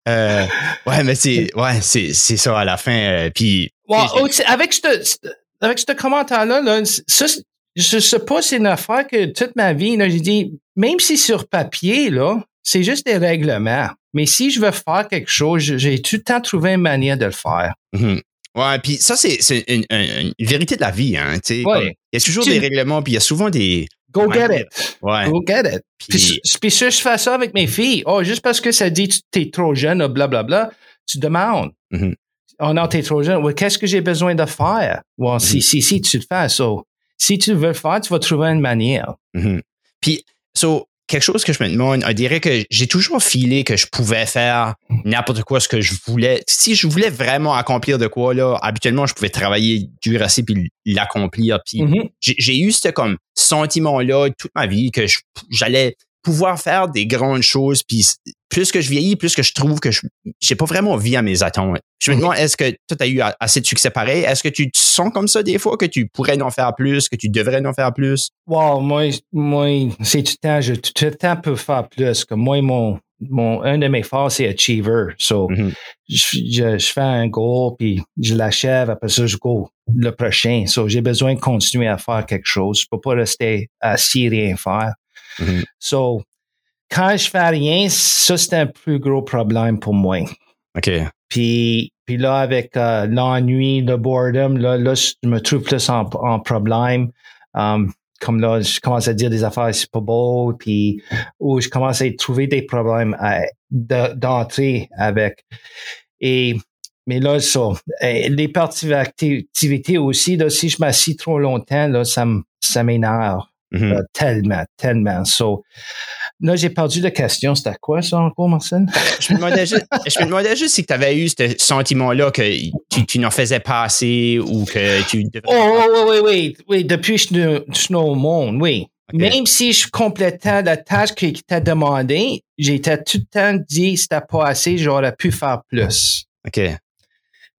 Speaker 1: Euh, ouais, mais c'est ouais, c'est, ça à la fin. Euh, puis,
Speaker 2: avec ce avec ce commentaire-là, là, ça, je sais pas, c'est une affaire que toute ma vie, là, j'ai dit, même si sur papier, là, c'est juste des règlements. Mais si je veux faire quelque chose, j'ai tout le temps trouvé une manière de le faire?
Speaker 1: Mm-hmm. Ouais, puis ça, c'est, c'est une, vérité de la vie. Hein, il y a toujours des règlements, puis il y a souvent des,
Speaker 2: Go get it.
Speaker 1: Ouais.
Speaker 2: Go get it. Puis, puis, si je fais ça avec mes filles, oh, juste parce que ça dit tu es trop jeune, blablabla, bla, bla, tu demandes. Mm-hmm. Oh non, t'es trop jeune. qu'est-ce que j'ai besoin de faire? Well, si, mm-hmm. si, si, tu le fais. So, si tu veux le faire, tu vas trouver une manière.
Speaker 1: Mm-hmm. Puis, so, quelque chose que je me demande, on dirait que j'ai toujours filé que je pouvais faire n'importe quoi ce que je voulais. Si je voulais vraiment accomplir de quoi, là, habituellement, je pouvais travailler dur assez puis l'accomplir. Puis mm-hmm. j'ai eu ce comme sentiment-là toute ma vie que j'allais pouvoir faire des grandes choses. Puis plus que je vieillis, plus que je trouve que je j'ai pas vraiment envie à mes attentes. Je me demande, est-ce que toi, tu as eu assez de succès pareil? Est-ce que tu te sens comme ça des fois, que tu pourrais en faire plus, que tu devrais en faire plus?
Speaker 2: Wow, moi, moi c'est tout le temps, je tout le temps peux faire plus. que moi, mon, mon, un de mes forces, c'est achiever. So, mm-hmm. je, je, fais un goal, puis je l'achève, après ça, je go le prochain. So, j'ai besoin de continuer à faire quelque chose. Je peux pas rester assis et rien faire. Mm-hmm. So, quand je fais rien, ça, c'est un plus gros problème pour moi.
Speaker 1: OK.
Speaker 2: Puis, puis là, avec euh, l'ennui, le boredom, là, là, je me trouve plus en, en problème. Um, comme là, je commence à dire des affaires, c'est pas beau, puis où je commence à trouver des problèmes d'entrer avec. Et mais là, ça, les parties d'activité aussi, là, si je m'assis trop longtemps, là, ça, m'énerve. Mm-hmm. Tellement, tellement. So, là, j'ai perdu la question. C'était quoi ça encore, Marcel?
Speaker 1: je, me demandais juste, je me demandais juste si tu avais eu ce sentiment-là que tu, tu n'en faisais pas assez ou que tu.
Speaker 2: Oh, oui, oui, oui. Oui, depuis que je suis au monde, oui. Même si je complétais la tâche qui était demandée, j'étais tout le temps dit c'était pas assez, j'aurais pu faire plus.
Speaker 1: OK.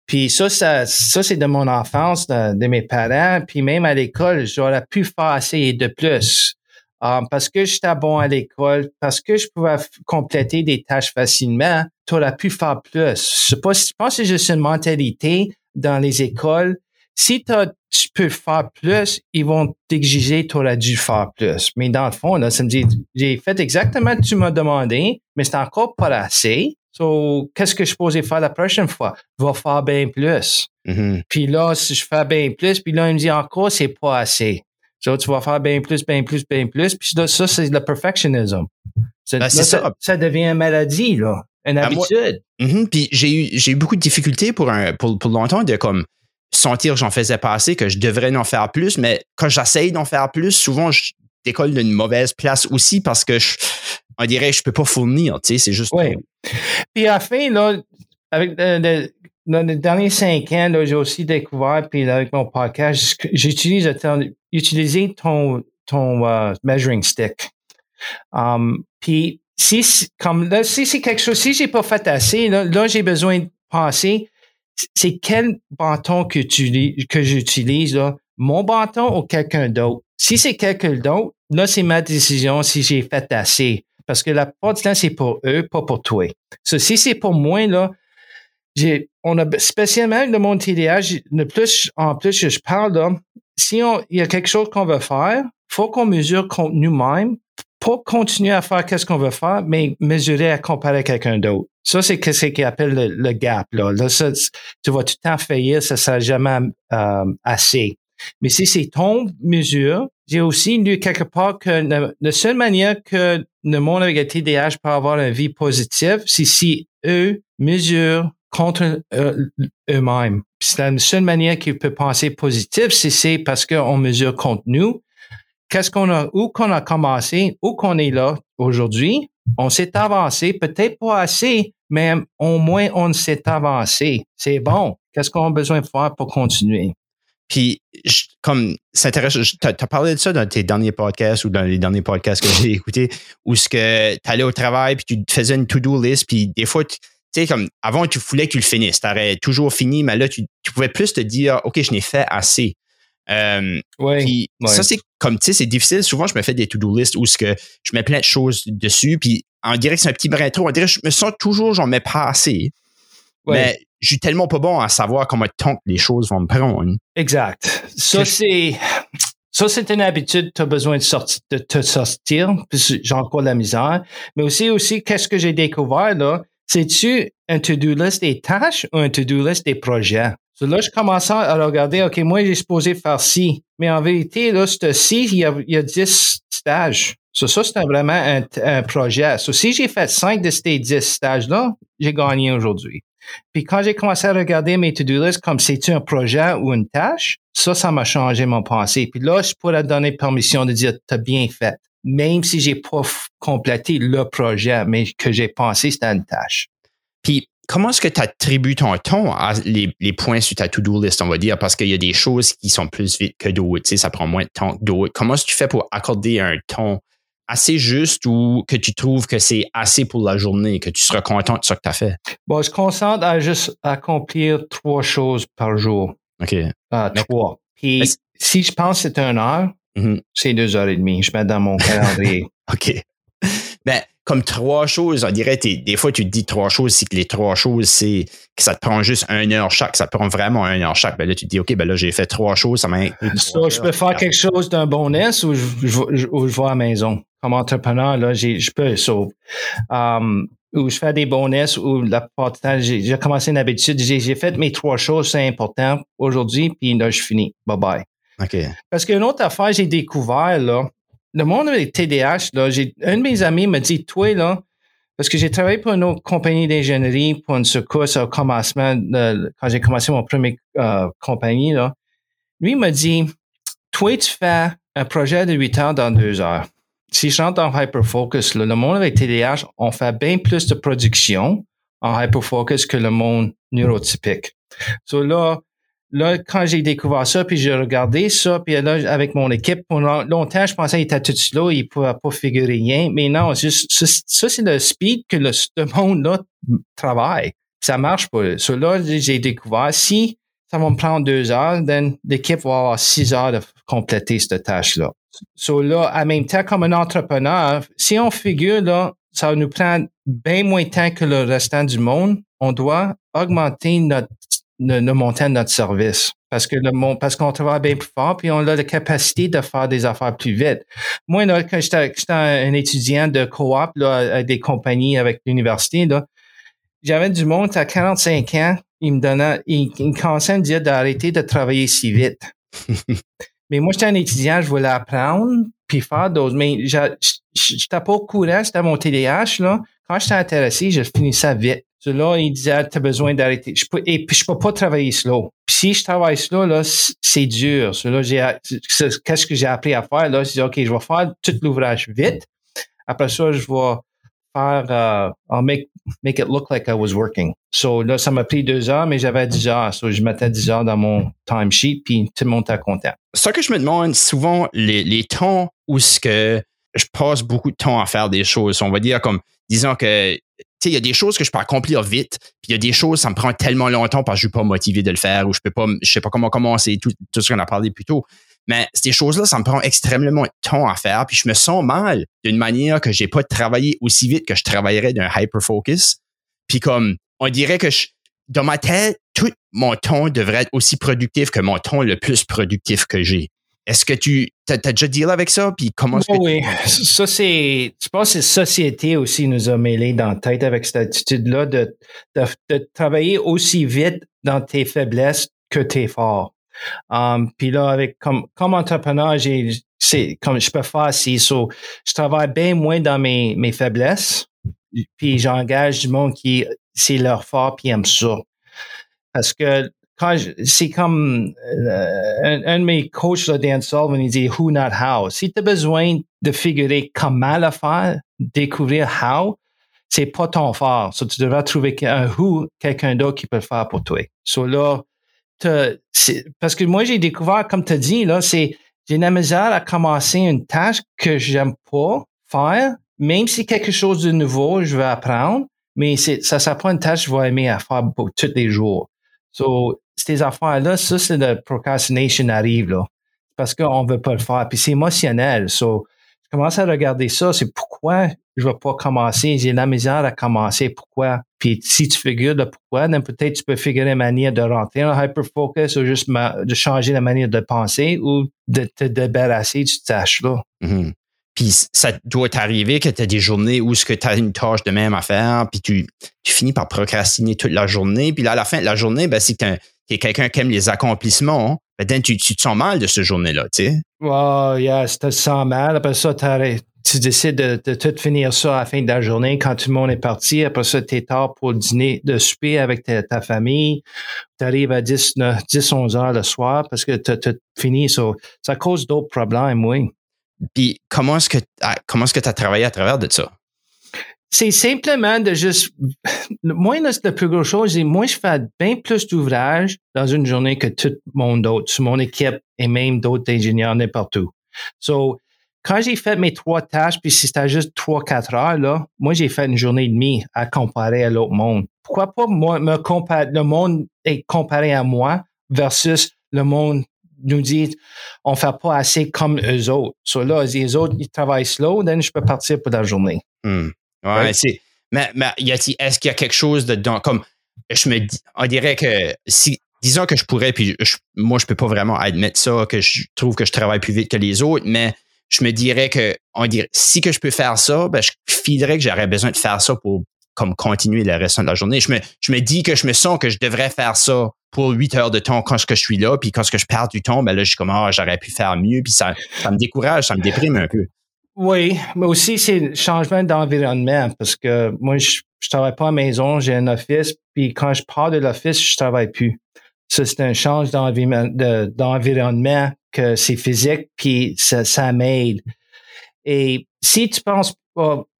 Speaker 2: Puis ça, ça, ça c'est de mon enfance, de, mes parents. Puis même à l'école, j'aurais pu faire assez et de plus. Um, parce que j'étais bon à l'école, parce que je pouvais compléter des tâches facilement, tu aurais pu faire plus. Je, pas, je pense que c'est juste une mentalité dans les écoles. Si tu peux faire plus, ils vont t'exiger, tu aurais dû faire plus. Mais dans le fond, là, ça me dit, j'ai fait exactement ce que tu m'as demandé, mais c'est encore pas assez. So, qu'est-ce que je posais faire la prochaine fois? Je vais faire bien plus.
Speaker 1: Mm-hmm.
Speaker 2: Puis là, si je fais bien plus, puis là, il me dit encore, c'est pas assez. Tu vas faire bien plus, bien plus, bien plus. Puis là, ça, c'est le perfectionnisme.
Speaker 1: Ben, ça.
Speaker 2: ça. devient une maladie, là. Une ben, habitude.
Speaker 1: Mm-hmm. Puis j'ai eu, j'ai eu beaucoup de difficultés pour, un, pour, pour longtemps de comme sentir que j'en faisais pas assez, que je devrais en faire plus. Mais quand j'essaye d'en faire plus, souvent, je décolle d'une mauvaise place aussi parce que je, on dirait, je peux pas fournir, tu sais, c'est juste.
Speaker 2: Oui. Puis à la fin, là, avec le, dans les derniers cinq ans, j'ai aussi découvert, puis avec mon podcast, j'utilise utiliser ton, ton uh, measuring stick. Um, puis si comme là, si c'est quelque chose, si j'ai pas fait assez, là, là j'ai besoin de penser, c'est quel bâton que, tu, que j'utilise là, mon bâton ou quelqu'un d'autre? Si c'est quelqu'un d'autre, là c'est ma décision si j'ai fait assez. Parce que la plupart du temps, c'est pour eux, pas pour toi. Si c'est pour moi, là, j'ai, on a spécialement avec le monde TDA, de plus, en plus, je parle là, si on, il y a quelque chose qu'on veut faire, faut qu'on mesure contre nous-mêmes, pas continuer à faire qu'est-ce qu'on veut faire, mais mesurer à comparer quelqu'un d'autre. Ça, c'est ce qu'ils appellent le, gap. Là, là ça, tu vas tout le temps faillir, ça sera jamais euh, assez. Mais si c'est ton mesure, j'ai aussi lu quelque part que la, seule manière que le monde avec le TDAH peut avoir une vie positive, c'est si eux mesurent contre euh, eux-mêmes. C'est la seule manière qu'ils peuvent penser positif, c'est parce qu'on mesure contre nous. Qu'est-ce qu'on a, où qu'on a commencé, où qu'on est là aujourd'hui, on s'est avancé, peut-être pas assez, mais au moins on s'est avancé. C'est bon. Qu'est-ce qu'on a besoin de faire pour continuer?
Speaker 1: Puis, comme, ça intéresse, tu as, parlé de ça dans tes derniers podcasts ou dans les derniers podcasts que j'ai écoutés, où ce que tu allais au travail, puis tu faisais une to-do list, puis des fois, tu sais, comme, avant, tu voulais que tu le finisses. Tu aurais toujours fini, mais là, tu, pouvais plus te dire, OK, je n'ai fait assez.
Speaker 2: Euh, oui,
Speaker 1: Ça, c'est comme, tu sais, c'est difficile. Souvent, je me fais des to-do list où que je mets plein de choses dessus, puis on dirait que c'est un petit brin trop. On dirait que je me sens toujours, j'en mets pas assez. Mais je suis tellement pas bon à savoir comment tant les choses vont me prendre.
Speaker 2: Exact. Ça, c'est, ça, c'est une habitude, tu as besoin de sortir, de te sortir, puis j'ai encore de la misère. Mais aussi, aussi, qu'est-ce que j'ai découvert, là? C'est-tu un to-do list des tâches ou un to-do list des projets? So là, je commençais à regarder, OK, moi, j'ai supposé faire ci. Mais en vérité, là, ce ci, il y a, il y a 10 stages. So, ça, c'était vraiment un, projet. So, si j'ai fait 5 de ces 10 stages-là, j'ai gagné aujourd'hui. Puis quand j'ai commencé à regarder mes to-do list comme c'est-tu un projet ou une tâche, ça, ça m'a changé mon pensée. Puis là, je pourrais donner permission de dire, t'as bien fait. Même si j'ai pas complété le projet, mais que j'ai pensé c'était une tâche.
Speaker 1: Puis, comment est-ce que tu attribues ton ton à les, points sur ta to-do list, on va dire, parce qu'il y a des choses qui sont plus vite que d'autres, tu sais, ça prend moins de temps que d'autres. Comment est-ce que tu fais pour accorder un ton assez juste ou que tu trouves que c'est assez pour la journée, que tu seras content de ce que tu as fait?
Speaker 2: Bon, je concentre à juste accomplir trois choses par jour.
Speaker 1: OK.
Speaker 2: Ah, trois. Puis si je pense que c'est une heure, mm-hmm. c'est deux heures et demie. Je mets dans mon [LAUGHS] calendrier.
Speaker 1: OK. Ben, comme trois choses, on dirait, des fois, tu te dis trois choses, c'est que les trois choses, c'est que ça te prend juste une heure chaque, ça te prend vraiment une heure chaque. Ben là, tu te dis, OK, ben là, j'ai fait trois choses, ça m'a.
Speaker 2: je peux faire quelque chose d'un bon S ou je, je, vais à la maison? Comme entrepreneur, là, je peux, so, um, ou je fais des bonus ou la plupart du temps, j'ai commencé une habitude, j'ai fait mes trois choses, c'est important aujourd'hui, puis là, je finis. Bye bye.
Speaker 1: OK.
Speaker 2: Parce qu'une autre affaire, j'ai découvert, là, le monde avec TDAH, là, j'ai, un de mes amis me dit, toi, là, parce que j'ai travaillé pour une autre compagnie d'ingénierie pour une secousse au commencement, quand j'ai commencé mon premier euh, compagnie, là. Lui m'a dit, toi, tu fais un projet de 8 heures dans deux heures. Si je rentre en hyperfocus, là, le monde avec TDAH, on fait bien plus de production en hyperfocus que le monde neurotypique. So là, là, quand j'ai découvert ça, puis j'ai regardé ça, puis là, avec mon équipe, pendant longtemps, je pensais qu'il était tout slow, il pouvait pas figurer rien. Mais non, juste, ça, c'est le speed que le, monde-là travaille. Ça marche pas. So là, j'ai découvert, si ça va me prendre deux heures, then l'équipe va avoir six heures de compléter cette tâche-là. So là, en même temps, comme un entrepreneur, si on figure, là, ça nous prend bien moins de temps que le restant du monde, on doit augmenter notre montant de notre service. Parce que le parce qu'on travaille bien plus fort, puis on a la capacité de faire des affaires plus vite. Moi, là, quand j'étais un étudiant de coop là, avec des compagnies avec l'université, là, j'avais du monde à 45 ans, il me donnait, il, il me à me dire d'arrêter de travailler si vite. [LAUGHS] mais moi, j'étais un étudiant, je voulais apprendre, puis faire d'autres. Mais j'étais pas au courant, c'était mon TDAH, là. Quand j'étais intéressé, je finissais vite. Là, il disait, tu as besoin d'arrêter. Je et puis, je peux pas travailler slow. Puis, si je travaille slow, là, c'est dur. Là, j'ai, qu'est-ce que j'ai appris à faire? Là, dit, OK, je vais faire tout l'ouvrage vite. Après ça, je vais faire, uh, make, make it look like I was working. So, là, ça m'a pris deux heures, mais j'avais 10 heures. So, je mettais 10 heures dans mon timesheet, puis tout le monde était content.
Speaker 1: Ça que je me demande, souvent, les, les temps où ce que je passe beaucoup de temps à faire des choses. On va dire comme, disons que il y a des choses que je peux accomplir vite, puis il y a des choses, ça me prend tellement longtemps parce que je suis pas motivé de le faire ou je peux pas, je sais pas comment commencer, tout, ce qu'on a parlé plus tôt. Mais ces choses-là, ça me prend extrêmement de temps à faire, puis je me sens mal d'une manière que j'ai pas travaillé aussi vite que je travaillerais d'un hyper focus. Puis comme, on dirait que je, dans ma tête, tout mon temps devrait être aussi productif que mon temps le plus productif que j'ai. Est-ce que tu as, déjà dealé avec ça? Puis comment
Speaker 2: Oui, ça c'est. Je pense que la société aussi nous a mêlés dans la tête avec cette attitude-là de, de, travailler aussi vite dans tes faiblesses que tes forts. Um, puis là, avec comme, comme entrepreneur, j'ai c'est comme je peux faire si je travaille bien moins dans mes, mes faiblesses, puis j'engage du monde qui c'est leur fort puis aime ça. Parce que c'est comme euh, un, de mes coachs, là, Dan Sullivan, il dit who, not how? Si tu as besoin de figurer comment le faire, découvrir how, c'est pas ton fort. So, tu devras trouver un who, quelqu'un d'autre qui peut le faire pour toi. So, là, parce que moi, j'ai découvert, comme tu as dit, là, c'est, j'ai la misère à commencer une tâche que j'aime pas faire, même si quelque chose de nouveau, je veux apprendre, mais c'est, ça s'apprend une tâche que je vais aimer à faire tous les jours. Ces affaires-là, ça, c'est le procrastination arrive, là. Parce qu'on veut pas le faire. Puis c'est émotionnel. So, je commence à regarder ça. C'est pourquoi je vais pas commencer? J'ai la misère à commencer. Pourquoi? Puis si tu figures le pourquoi, peut-être tu peux figurer une manière de rentrer en hyperfocus ou juste de changer la manière de penser ou de te débarrasser du tâche-là.
Speaker 1: Mm-hmm. Puis ça doit t'arriver que tu as des journées où tu as une tâche de même à faire, puis tu, tu finis par procrastiner toute la journée. Puis là, à la fin de la journée, ben, c'est que tu es quelqu'un qui aime les accomplissements. Ben, tu, tu te sens mal de ce journée-là, tu sais?
Speaker 2: Oh, yeah, tu te sens mal. Après ça, tu décides de, de, tout finir ça à la fin de la journée quand tout le monde est parti. Après ça, tu es tard pour dîner, de souper avec ta, famille. Tu arrives à 10, 10, 11 heures le soir parce que tu as fini. Ça, ça cause d'autres problèmes, oui.
Speaker 1: Puis comment est-ce que ah, comment est-ce que tu as travaillé à travers de ça?
Speaker 2: C'est simplement de juste moi la plus grosse chose, c'est moi je fais bien plus d'ouvrages dans une journée que tout le monde d'autre, mon équipe et même d'autres ingénieurs n'importe où. So quand j'ai fait mes trois tâches, puis si c'était juste trois, quatre heures, là, moi, j'ai fait une journée demie à comparer à l'autre monde. Pourquoi pas moi, me comparer, le monde est comparé à moi versus le monde nous dit on fait pas assez comme eux autres. So là, les autres, ils travaillent slow, then je peux partir pour la journée.
Speaker 1: Hmm. Ouais, c'est. Mais, mais est-ce qu'il y a quelque chose dedans? Comme, je me on dirait que si, disons que je pourrais, puis moi, je peux pas vraiment admettre ça, que je trouve que je travaille plus vite que les autres, mais je me dirais que, on dirait, si que je peux faire ça, ben, je filerais que j'aurais besoin de faire ça pour comme continuer le reste de la journée. Je me, je me dis que je me sens que je devrais faire ça pour huit heures de temps quand je suis là, puis quand je perds du temps, ben là, je suis comme, ah, j'aurais pu faire mieux, puis ça, ça me décourage, ça me déprime un peu.
Speaker 2: Oui, mais aussi, c'est le changement d'environnement, parce que moi, je, je travaille pas à la maison, j'ai un office, puis quand je pars de l'office, je travaille plus. Ça, c'est un changement d'environnement que c'est physique, puis ça, ça m'aide. Et si tu penses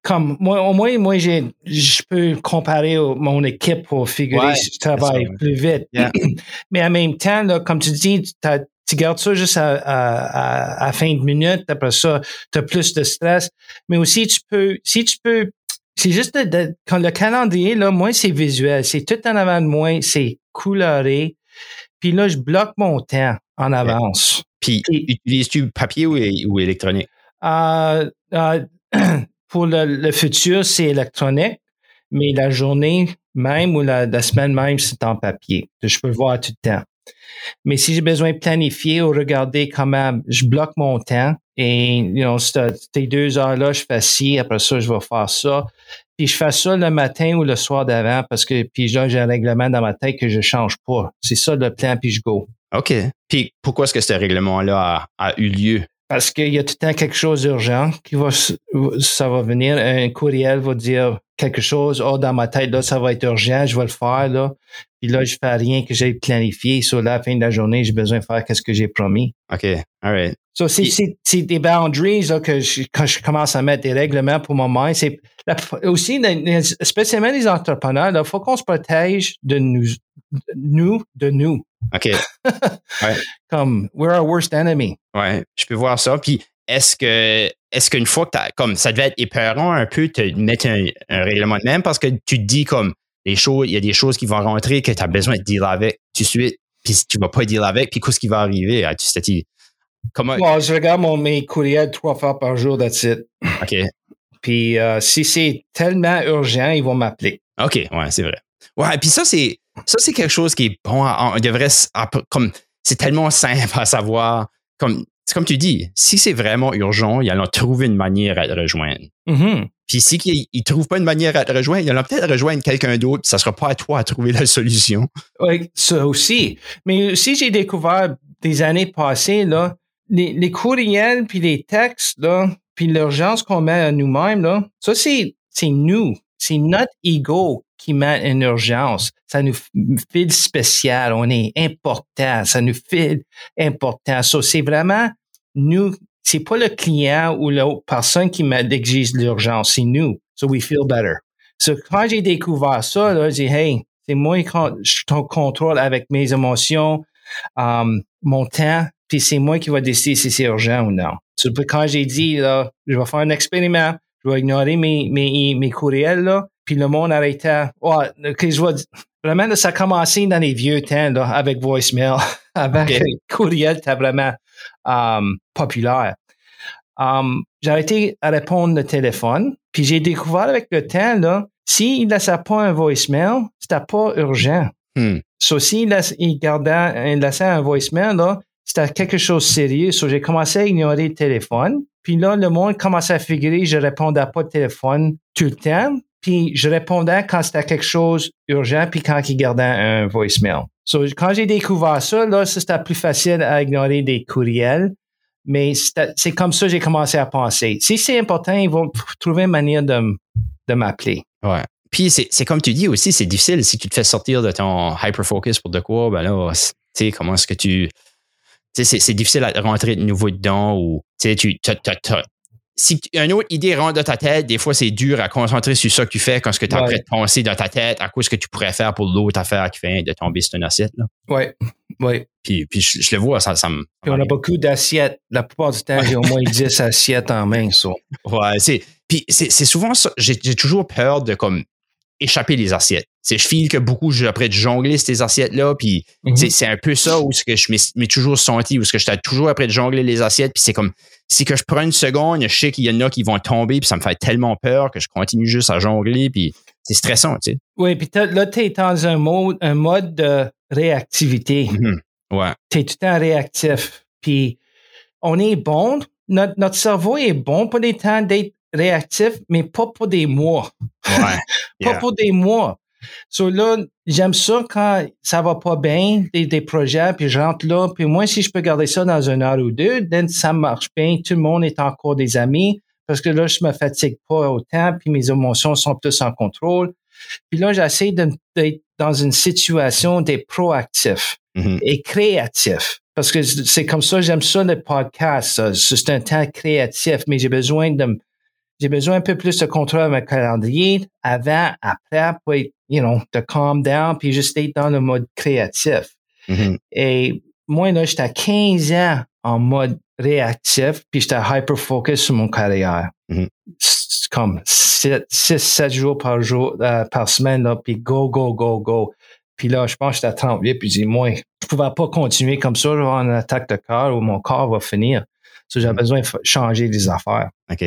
Speaker 2: comme moi, au moins, moi, j'ai, je peux comparer mon équipe pour figurer si je travaille plus vite. [CLEARS THROAT] Mais en même temps, là, comme tu dis, tu gardes ça juste à, à, à, fin de minute. Après ça, tu as plus de stress. Mais aussi, tu peux, si tu peux, c'est juste de, quand le calendrier, là, moi, c'est visuel. C'est tout en avant de moi. C'est couloré. Puis là, je bloque mon temps en avance.
Speaker 1: Puis, utilises-tu papier ou, ou électronique?
Speaker 2: Euh, euh, [CLEARS THROAT] pour le, futur, c'est électronique, mais la journée même ou la, semaine même, c'est en papier. Je peux voir tout le temps. Mais si j'ai besoin de planifier ou regarder comment je bloque mon temps et you know, ces deux heures-là, je fais ci, après ça, je vais faire ça. Puis je fais ça le matin ou le soir d'avant parce que puis là, j'ai un règlement dans ma tête que je change pas. C'est ça le plan, puis je go.
Speaker 1: OK. Puis pourquoi est-ce que ce règlement-là a, eu lieu?
Speaker 2: Parce qu'il y a tout le temps quelque chose d'urgent qui va, ça va venir. Un courriel va dire quelque chose. Oh, dans ma tête, là, ça va être urgent, je vais le faire, là. Puis là, je fais rien que j'ai planifié. Sur la fin de la journée, j'ai besoin de faire qu'est-ce que j'ai promis.
Speaker 1: OK. All right.
Speaker 2: So, c'est des boundaries, là, que quand je commence à mettre des règlements pour mon mind, c'est aussi, spécialement les entrepreneurs, il faut qu'on se protège de nous, nous, de nous.
Speaker 1: OK. [LAUGHS]
Speaker 2: Ouais. Comme, we're our worst enemy.
Speaker 1: Ouais, je peux voir ça. Puis, est-ce que, est-ce qu'une fois que comme, ça devait être épeurant un peu de mettre un, règlement de même parce que tu te dis comme, les choses, il y a des choses qui vont rentrer que tu as besoin de deal avec tout de suite, puis tu vas pas deal avec, puis qu'est-ce qui va arriver? Ah, tu dit,
Speaker 2: comment? je regarde mon, mes courriels trois fois par jour, that's it.
Speaker 1: OK.
Speaker 2: Puis, euh, si c'est tellement urgent, ils vont m'appeler.
Speaker 1: OK, ouais, c'est vrai. Ouais, puis ça, c'est, ça, c'est quelque chose qui est bon. On devrait, comme, c'est tellement [LAUGHS] simple à savoir. Comme, c'est comme tu dis, si c'est vraiment urgent, ils allons trouver une manière à te rejoindre.
Speaker 2: Mm-hmm.
Speaker 1: Puis si ils ne trouvent pas une manière à te rejoindre, ils allont peut-être rejoindre quelqu'un d'autre, ça ne sera pas à toi à trouver la solution.
Speaker 2: Oui, ça aussi. Mais aussi, j'ai découvert des années passées, là, les, les courriels puis les textes, là, puis l'urgence qu'on met à nous-mêmes, là, ça, c'est nous. C'est notre ego qui met une urgence. Ça nous file spécial. On est important. Ça nous file important. So, c'est vraiment nous. C'est pas le client ou la personne qui m'exige l'urgence. C'est nous. So we feel better. So, quand j'ai découvert ça, là, j'ai dit, hey, c'est moi qui je contrôle avec mes émotions, um, mon temps, puis c'est moi qui va décider si c'est urgent ou non. So, quand j'ai dit, là, je vais faire un expériment, je vais ignorer mes, mes, mes courriels, là, puis le monde arrêtait. Ouais, que je vois, vraiment, ça a commencé dans les vieux temps, là, avec voicemail. [LAUGHS] avec okay. courriel, c'était vraiment um, populaire. Um, j'ai arrêté à répondre le téléphone, puis j'ai découvert avec le temps, là, s'il ne laissait pas un voicemail, c'était pas urgent.
Speaker 1: Hmm.
Speaker 2: So, s'il il gardait, il laissait un voicemail, là, c'était quelque chose de sérieux. So, j'ai commencé à ignorer le téléphone. Puis là, le monde commençait à figurer, je répondais pas au téléphone tout le temps. Puis je répondais quand c'était quelque chose urgent, puis quand il gardait un voicemail. So, quand j'ai découvert ça, là, c'était plus facile à ignorer des courriels. Mais c'est comme ça que j'ai commencé à penser. Si c'est important, ils vont trouver une manière de, de m'appeler.
Speaker 1: Ouais. Puis c'est comme tu dis aussi, c'est difficile si tu te fais sortir de ton hyper-focus pour de quoi, ben là, tu sais, comment est-ce que tu c'est difficile à rentrer de nouveau dedans ou tu tu si une autre idée rentre dans ta tête, des fois, c'est dur à concentrer sur ça que tu fais quand ce que tu as ouais. de penser dans ta tête, à quoi ce que tu pourrais faire pour l'autre affaire qui fait de tomber sur une assiette. Là.
Speaker 2: Oui, oui.
Speaker 1: Puis, puis je, le vois, ça, ça me.
Speaker 2: Puis on a beaucoup d'assiettes. La plupart du temps, j'ai au moins 10 assiettes en main, ça.
Speaker 1: Ouais, c'est. Puis c'est souvent ça. J'ai toujours peur de comme échapper les assiettes. C'est je file que beaucoup après de jongler ces assiettes là puis mm-hmm. c'est un peu ça où ce que je m'ai toujours senti où ce que j'étais toujours après de jongler les assiettes puis c'est comme si que je prends une seconde, je sais qu'il y en a qui vont tomber puis ça me fait tellement peur que je continue juste à jongler puis c'est stressant, tu sais.
Speaker 2: Oui, puis là tu es dans un mode un mode de réactivité.
Speaker 1: Mm-hmm. Ouais.
Speaker 2: Tu es tout le temps réactif puis on est bon notre, notre cerveau est bon pour des temps d'être réactif, mais pas pour des mois. [LAUGHS] pas pour des mois. So là, j'aime ça quand ça va pas bien, des, des, projets, puis je rentre là, puis moi, si je peux garder ça dans une heure ou deux, then ça marche bien, tout le monde est encore des amis, parce que là, je me fatigue pas autant, puis mes émotions sont plus en contrôle. Puis là, j'essaie d'être dans une situation d'être proactif
Speaker 1: mm-hmm.
Speaker 2: et créatif. Parce que c'est comme ça, j'aime ça le podcast. C'est un temps créatif, mais j'ai besoin de j'ai besoin un peu plus de contrôle avec mon calendrier avant, après, pour, you know, de calm down, puis juste être dans le mode créatif.
Speaker 1: Mhm.
Speaker 2: Et moi, là, j'étais à 15 ans en mode réactif, puis j'étais hyper-focus sur mon carrière.
Speaker 1: Mhm.
Speaker 2: C'est Comme 6, 7 jours par jour, euh, par semaine, là, puis go, go, go, go. Puis là, je pense que j'étais à 38, puis j'ai dit, moi, je pouvais pas continuer comme ça, je vais avoir une attaque de cœur ou mon corps va finir. So, j'ai
Speaker 1: Mhm.
Speaker 2: besoin de changer des affaires.
Speaker 1: OK.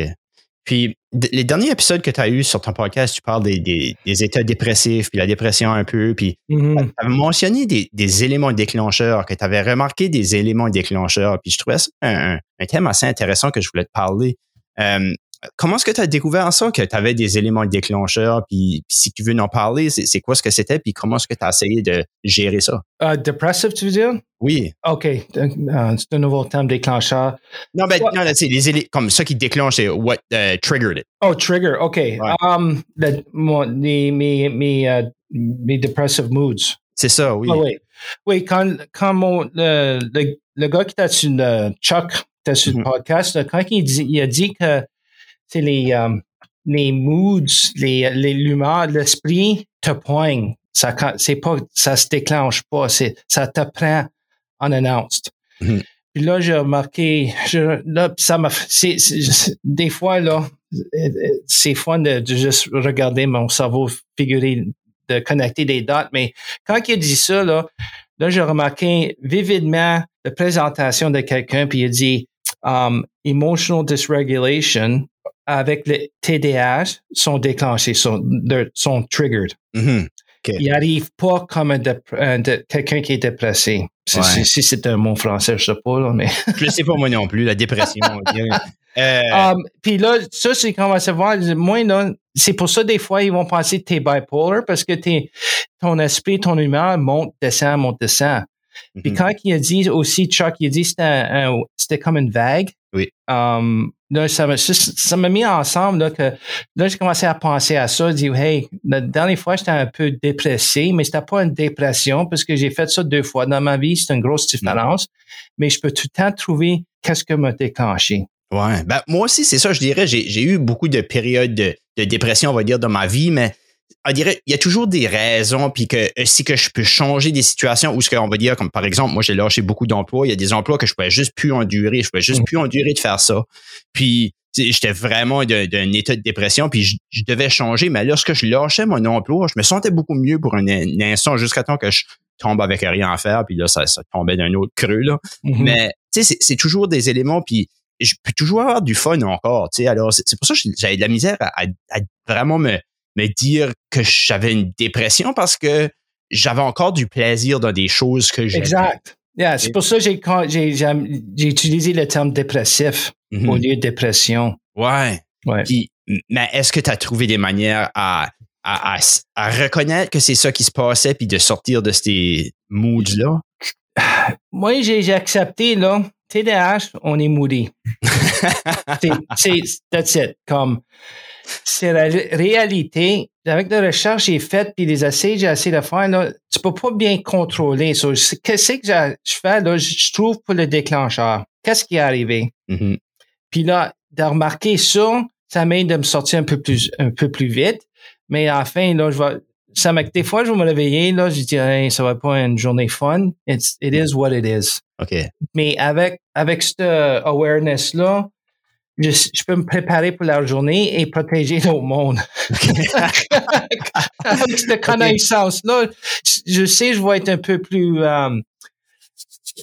Speaker 1: Puis, les derniers épisodes que tu as eus sur ton podcast, tu parles des, des- des états dépressifs, puis la dépression un peu, puis
Speaker 2: Mhm.
Speaker 1: tu avais mentionné des, des éléments déclencheurs, que tu avais remarqué des éléments déclencheurs, puis je trouvais ça un, un- un thème assez intéressant que je voulais te parler. Euh, comment est-ce que tu as découvert ça, que tu avais des éléments déclencheurs, puis, puis si tu veux en parler, c'est quoi ce que c'était, puis comment est-ce que tu as essayé de gérer ça?
Speaker 2: Euh, depressive, tu veux dire?
Speaker 1: Oui.
Speaker 2: OK. Euh, c'est un nouveau terme déclencheur.
Speaker 1: Non, ben, non, c'est les comme ça qui déclenche, c'est what uh, triggered it.
Speaker 2: Oh, trigger. OK. Um, le- mon- les- mes, mes, euh, mes depressive moods.
Speaker 1: C'est ça, oui.
Speaker 2: Ah oui. Oui, quand, quand mon, le, le, le gars qui était sur le Chuck, qui était sur le podcast, là, quand il, dit, il a dit que c'est les, euh, les moods, les, les l'humeur, l'esprit te poigne. Ça, c'est pas, ça se déclenche pas. C'est, ça te prend unannounced.
Speaker 1: Mhm.
Speaker 2: Puis là, j'ai remarqué, je, là, ça m'a, c'est, c'est- des fois, là, c'est fun de, de juste regarder mon cerveau figurer, de connecter des dates, mais quand il a dit ça, là, là, j'ai remarqué vividement la présentation de quelqu'un, puis il a dit um, emotional dysregulation avec le TDAH sont déclenchés, sont, sont triggered.
Speaker 1: Mhm.
Speaker 2: Ils n'arrivent pas comme un un quelqu'un qui est dépressé. Si,
Speaker 1: Ouais.
Speaker 2: c'est un mot français, je sais pas, là, mais.
Speaker 1: Je sais pas moi non plus, la dépression. [LAUGHS] on. Euh,
Speaker 2: Um, puis là, ça, c'est qu'on va se voir. Moi, là, c'est pour ça, des fois, ils vont penser que t'es bipolar parce que t'es, ton esprit, ton humeur monte, descend, monte, descend. Puis
Speaker 1: mhm.
Speaker 2: quand il a dit aussi, Chuck, il a dit que c'était, un- un- c'était comme une vague.
Speaker 1: Oui.
Speaker 2: Um, là, ça m'a, ça- ça m'a mis ensemble, là, que, là, j'ai commencé à penser à ça. Dire, hey, la dernière fois, j'étais un peu dépressé, mais c'était pas une dépression parce que j'ai fait ça deux fois dans ma vie. C'est une grosse différence. Mais je peux tout le temps trouver qu'est-ce que m'a déclenché.
Speaker 1: Ouais. Ben, moi aussi, c'est ça, je dirais. J'ai, j'ai eu beaucoup de périodes de, de dépression, on va dire, dans ma vie, mais on dirait, il y a toujours des raisons, puis que euh, si que je peux changer des situations où ce qu'on va dire, comme par exemple, moi, j'ai lâché beaucoup d'emplois. Il y a des emplois que je pouvais juste plus endurer. Je pouvais juste
Speaker 2: Mm.
Speaker 1: plus endurer de faire ça. Puis, j'étais vraiment d'un état de dépression, puis je, je devais changer. Mais lorsque je lâchais mon emploi, je me sentais beaucoup mieux pour un, un instant jusqu'à temps que je tombe avec rien à faire, puis là, ça, ça tombait d'un autre creux, là.
Speaker 2: Mhm.
Speaker 1: Mais tu sais, c'est- toujours des éléments, puis je peux toujours avoir du fun encore. Tu sais, alors c'est c'est pour ça que j'avais de la misère à, à- à vraiment me, me dire que j'avais une dépression parce que j'avais encore du plaisir dans des choses que j'aimais.
Speaker 2: Exact. Yeah, c'est pour ça que j'ai, utilisé le terme dépressif
Speaker 1: Mhm.
Speaker 2: au lieu de dépression.
Speaker 1: Ouais.
Speaker 2: Ouais.
Speaker 1: Puis, mais est-ce que tu as trouvé des manières à, à, à, à reconnaître que c'est ça qui se passait puis de sortir de ces moods-là? [SIGHS]
Speaker 2: Moi, j'ai, accepté, là, TDAH, on est moody. [LAUGHS] c'est, c'est, that's it. Comme, c'est la ré- réalité. Avec la recherche que j'ai faite puis les essais que j'ai essayé de faire, là, tu peux pas bien contrôler. So, c'est- qu'est-ce que j'ai- je fais, là, je trouve pour le déclencheur. Qu'est-ce qui est arrivé?
Speaker 1: Mhm.
Speaker 2: Puis là, de remarquer ça, ça m'aide de me sortir un peu plus, un peu plus vite. Mais à la fin, là, je vais, ça m'a, des fois, je vais me réveiller, là, je dis, hey, ça va être pas une journée fun. It's, it is what it is.
Speaker 1: OK.
Speaker 2: Mais avec, avec cette awareness-là, je, je peux me préparer pour la journée et protéger l'autre monde. [LAUGHS] avec cette [LAUGHS] connaissance-là, je- je sais, je vais être un peu plus, euh,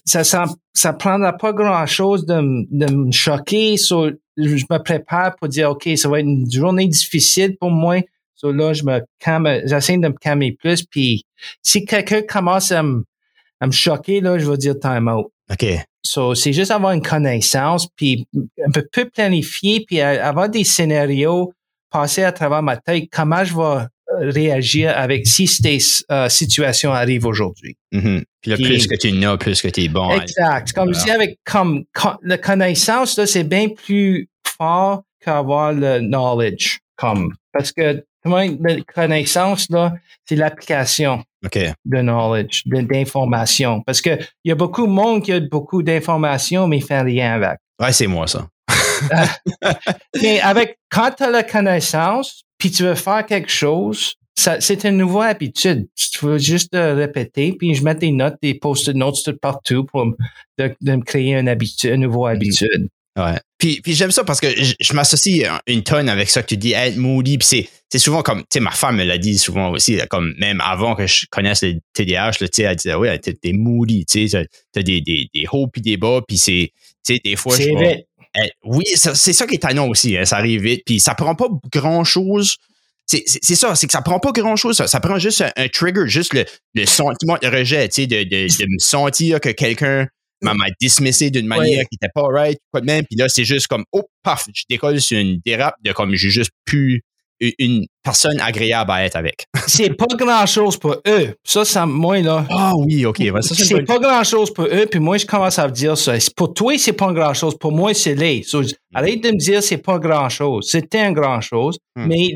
Speaker 2: ça, ça, ça prendra pas grand chose de, de me choquer. So, je me prépare pour dire, OK, ça va être une journée difficile pour moi. So là, je me calme, j'essaie de me calmer plus. Puis, si quelqu'un commence à me, à me choquer, là, je vais dire time out.
Speaker 1: OK.
Speaker 2: So, c'est juste avoir une connaissance, puis un peu plus planifier, puis avoir des scénarios passer à travers ma tête, comment je vais euh, réagir avec si ces euh, situations arrivent aujourd'hui.
Speaker 1: Mhm. Puis là,
Speaker 2: Puis-
Speaker 1: plus que tu n'as, plus que tu es bon.
Speaker 2: Exact. Comme je dis, avec comme, con- la connaissance, là, c'est bien plus fort qu'avoir le knowledge. Comme, parce que la connaissance, là, c'est l'application de knowledge, de- d'information. Parce que il y a beaucoup de monde qui a beaucoup d'informations, mais fait rien avec.
Speaker 1: Ouais, c'est moi, ça. [LAUGHS]
Speaker 2: mais avec, quand tu as la connaissance, puis tu veux faire quelque chose, c'est une nouvelle habitude. Tu veux juste répéter, puis je mets des notes, des post-it notes tout partout pour de, me créer une habitude, une nouvelle mm-hmm. habitude.
Speaker 1: Ouais. Puis, puis j'aime ça parce que je, m'associe une tonne avec ça que tu dis, être moody. Puis c'est, c'est souvent comme, tu sais, ma femme me l'a dit souvent aussi, comme même avant que je connaisse le TDAH, tu sais, elle disait, ouais, t'es, t'es moody, tu sais, t'as des, des, des hauts puis des bas, puis c'est, tu sais, des fois,
Speaker 2: c'est vite.
Speaker 1: Eh, oui, c'est ça qui est étonnant aussi, hein, ça arrive vite, puis ça prend pas grand chose. C'est, c'est, ça, c'est que ça prend pas grand chose, ça, ça prend juste un, trigger, juste le, le sentiment de rejet, tu sais, de, de, de me sentir que quelqu'un m'a dismissé d'une manière qui était pas right, quoi de même. Puis là, c'est juste comme, oh, paf, je décolle sur une dérape de comme, j'ai juste pu une personne agréable à être avec. [LAUGHS]
Speaker 2: c'est pas grand chose pour eux. Ça, ça, moi, là.
Speaker 1: Ah oui, OK.
Speaker 2: c'est pas grand chose pour eux, puis moi, je commence à dire ça. Pour toi, c'est pas grand chose. Pour moi, c'est les. Hmm. arrête de me dire c'est pas grand chose. C'était un grand chose, hmm. mais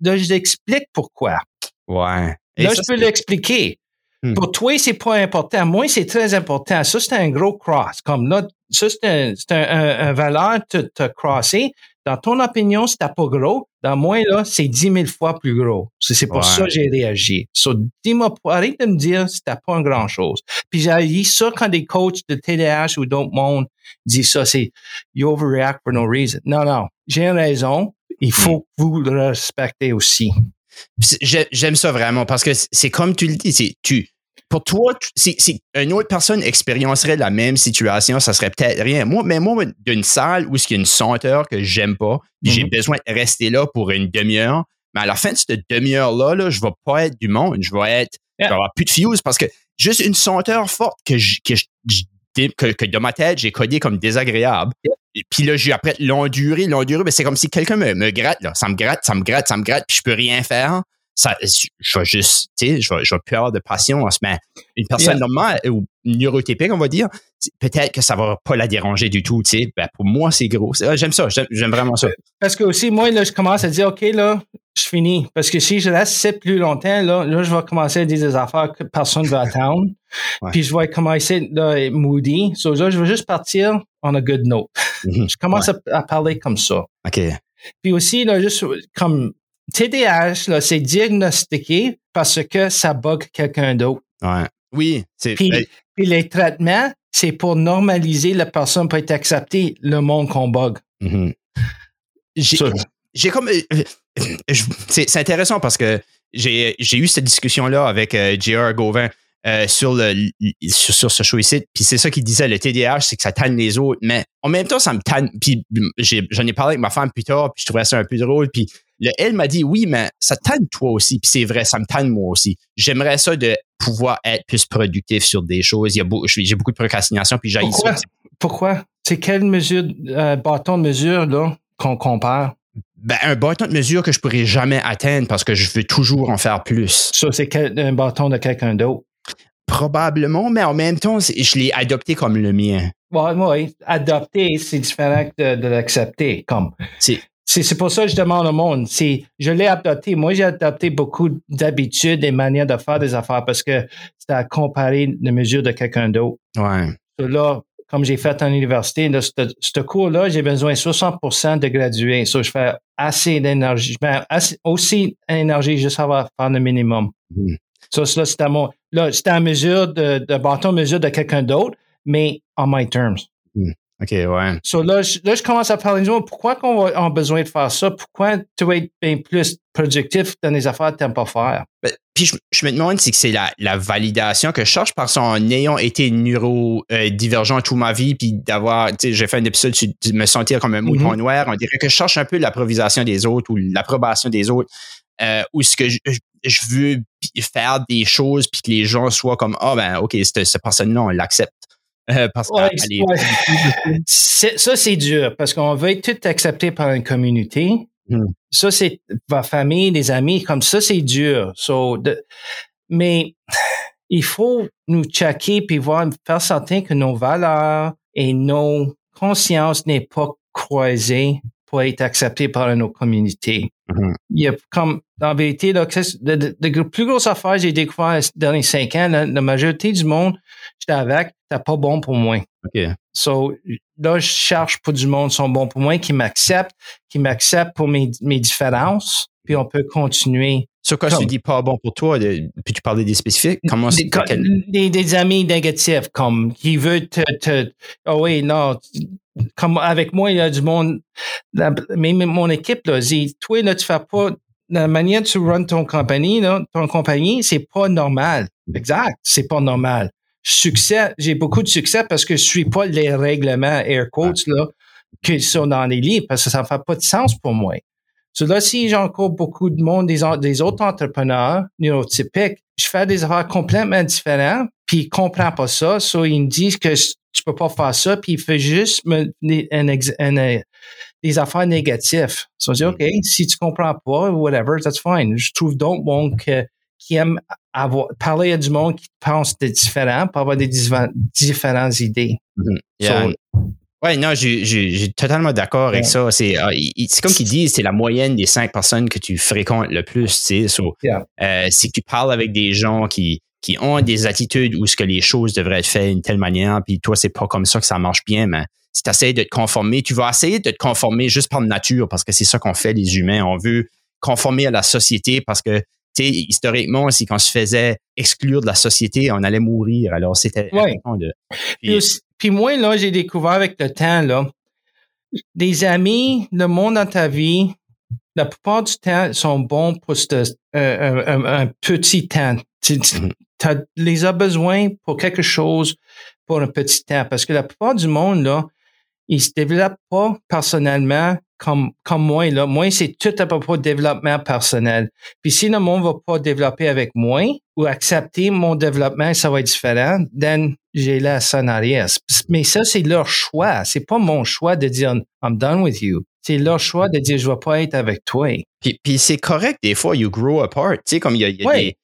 Speaker 2: là, je l'explique pourquoi.
Speaker 1: Ouais.
Speaker 2: là, je peux l'expliquer. Hmm. Pour toi, c'est pas important. Moi, c'est très important. Ça, c'est un gros cross. Comme là, ça, c'est un, un, un, valeur te, te crosser. Dans ton opinion, c'était pas gros. Dans moi, là, c'est dix mille fois plus gros. C'est pour ça que j'ai réagi. So, dis-moi, arrête de me dire c'était pas une grand chose. Puis j'ai dit ça quand des coachs de TDAH ou d'autres mondes disent ça, c'est you overreact for no reason. Non, non. J'ai une raison. Il faut que vous le respectez aussi.
Speaker 1: J'aime ça vraiment parce que c'est comme tu le dis, c'est tu pour toi, si, une autre personne expériencerait la même situation, ça serait peut-être rien. Moi, mais moi, d'une salle où il y a une senteur que j'aime pas, j'ai mhm. besoin de rester là pour une demi-heure, mais à la fin de cette demi-heure-là, là, je vais pas être du monde. Je vais être, je vais avoir plus de fuse parce que juste une senteur forte que, que, que, dans ma tête, j'ai codé comme désagréable. Et puis là, j'ai après l'endurer, l'endurer, mais c'est comme si quelqu'un me, me gratte, là. Ça me gratte, ça me gratte, ça me gratte, puis je peux rien faire ça, je vais juste, tu sais, je vais, je vais plus avoir de patience. Mais une personne normale ou neurotypique, on va dire, peut-être que ça va pas la déranger du tout, tu sais. Ben, pour moi, c'est gros. J'aime ça, j'aime vraiment ça.
Speaker 2: Parce que aussi, moi, là, je commence à dire, OK, là, je finis. Parce que si je reste plus longtemps, là, là, je vais commencer à dire des affaires que personne ne va attendre. [LAUGHS] Puis je vais commencer à être moody. So, là, je vais juste partir on a good note. Mm-hmm. Je commence à, parler comme ça.
Speaker 1: OK.
Speaker 2: Puis aussi, là, juste comme TDAH, c'est diagnostiqué parce que ça bug quelqu'un d'autre.
Speaker 1: Ouais. Oui,
Speaker 2: c'est puis, puis, les traitements, c'est pour normaliser la personne pour être acceptée le monde qu'on bug.
Speaker 1: Mm-hmm. J'ai comme. Euh, c'est intéressant parce que j'ai eu cette discussion-là avec euh, J.R. Gauvin. Euh, sur, le, sur, ce show ici. Puis c'est ça qu'il disait, le TDAH, c'est que ça tanne les autres. Mais en même temps, ça me tanne. Puis j'en ai, parlé avec ma femme plus tard, puis je trouvais ça un peu drôle. Puis le, elle m'a dit, oui, mais ça tanne toi aussi. Puis c'est vrai, ça me tanne moi aussi. J'aimerais ça de pouvoir être plus productif sur des choses. Il y a j'ai beaucoup de procrastination, puis j'ai
Speaker 2: Pourquoi? Pourquoi? C'est quelle mesure, euh, bâton de mesure, là, qu'on compare?
Speaker 1: Ben, un bâton de mesure que je pourrais jamais atteindre parce que je veux toujours en faire plus.
Speaker 2: Ça, c'est un bâton de quelqu'un d'autre?
Speaker 1: Probablement, mais en même temps, je l'ai adopté comme le mien.
Speaker 2: Oui, oui. Adopter, c'est différent de, l'accepter. Comme. C'est. C'est pour ça que je demande au monde. C'est, je l'ai adopté. Moi, j'ai adopté beaucoup d'habitudes et manières de faire des affaires parce que c'est à comparer les mesures de quelqu'un d'autre.
Speaker 1: Ouais.
Speaker 2: là, comme j'ai fait en université, ce, cours-là, j'ai besoin de 60% de gradués. Ça, je fais assez d'énergie. Je mets aussi d'énergie juste à faire le minimum. Mm. Ça, là, c'était mon, là, c'était à mesure de, de bâton mesure de quelqu'un d'autre, mais on my terms.
Speaker 1: OK, ouais.
Speaker 2: So là, je, là, je commence à parler de pourquoi on a besoin de faire ça? Pourquoi tu vas être bien plus productif dans les affaires que tu n'aimes pas faire?
Speaker 1: Ben, puis je, me demande si c'est la, la, validation que je cherche parce qu'en ayant été neurodivergent toute ma vie, puis d'avoir, tu sais, j'ai fait un épisode sur me sentir comme un mouton mm-hmm. noir, on dirait que je cherche un peu l'approvisation des autres ou l'approbation des autres. Euh, ou ce que je, je veux faire des choses puis que les gens soient comme ah ben ok cette, cette personne-là on l'accepte euh, parce
Speaker 2: ça c'est dur parce qu'on veut être tout accepté par une communauté hmm. ça c'est ma famille des amis comme ça c'est dur so, mais il faut nous checker puis voir faire certain que nos valeurs et nos consciences n'est pas croisées pour être accepté par nos communautés. Mm-hmm. Il y a comme, en vérité, de, plus grosses affaires j'ai découvert dans les cinq ans, la, majorité du monde, j'étais avec, c'était pas bon pour moi.
Speaker 1: OK.
Speaker 2: So, là, je cherche pour du monde qui sont bons pour moi, qui m'acceptent, qui m'acceptent pour mes, mes différences, puis on peut continuer.
Speaker 1: Sur quoi tu dis pas bon pour toi, puis tu parlais des spécifiques, comment
Speaker 2: des, des, des, amis négatifs, comme qui veulent te, te oh oui, non, comme avec moi, il y a du monde, mais mon équipe, là, dit, toi, là, tu fais pas, la manière dont tu runs ton compagnie, là, ton compagnie, c'est pas normal. Exact, c'est pas normal. Succès, j'ai beaucoup de succès parce que je suis pas les règlements air quotes, là, qui sont dans les livres, parce que ça fait pas de sens pour moi. So là, si j'encours beaucoup de monde, des, des autres entrepreneurs neurotypiques, je fais des affaires complètement différentes, puis ils comprennent pas ça. So ils me disent que tu peux pas faire ça, puis il fait juste me, des affaires négatives. So je dis, OK, si tu comprends pas, whatever, that's fine. Je trouve d'autres monde qui aiment avoir, parler à du monde qui pense de différent pour avoir des différentes idées.
Speaker 1: Mm-hmm. Oui, non, je suis totalement d'accord avec ça. C'est ah, comme qu'ils disent, c'est la moyenne des cinq personnes que tu fréquentes le plus. Tu sais. Euh, si tu parles avec des gens qui, qui ont des attitudes où ce que les choses devraient être faites d'une telle manière, puis toi, c'est pas comme ça que ça marche bien, mais si tu essaies de te conformer, tu vas essayer de te conformer juste par nature, parce que c'est ça qu'on fait les humains. On veut conformer à la société parce que sais, historiquement, si qu'on se faisait exclure de la société, on allait mourir. Alors, c'était
Speaker 2: de. Puis moi, là, j'ai découvert avec le temps, là, des amis, le monde dans ta vie, la plupart du temps, sont bons pour euh, un, petit temps. Tu mm-hmm. les as besoin pour quelque chose pour un petit temps. Parce que la plupart du monde, là, ils se développent pas personnellement comme, comme moi, là. Moi, c'est tout à propos de développement personnel. Puis si le monde va pas développer avec moi ou accepter mon développement, ça va être différent, then j'ai la son arrière. Mais ça, c'est leur choix. C'est pas mon choix de dire I'm done with you. C'est leur choix de dire je vais pas être avec toi.
Speaker 1: Puis, puis c'est correct, des fois, you grow apart. Tu sais, comme il y a, des.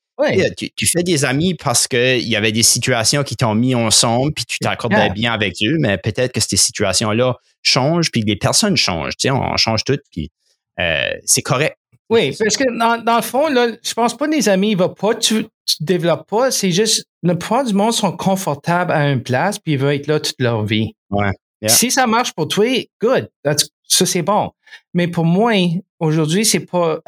Speaker 1: Tu, fais des amis parce qu'il y avait des situations qui t'ont mis ensemble, puis tu t'accordais bien avec eux, mais peut-être que ces situations-là changent, puis les personnes changent. Tu sais, on, change toutes, puis euh, c'est correct.
Speaker 2: Oui, parce que dans, le fond, là, je pense pas que les amis, va pas, tu, tu développes pas, c'est juste, le plupart du monde sont confortables à une place, puis ils veulent être là toute leur vie.
Speaker 1: Ouais.
Speaker 2: Si ça marche pour toi, good. ça, c'est bon. Mais pour moi, aujourd'hui, c'est pas,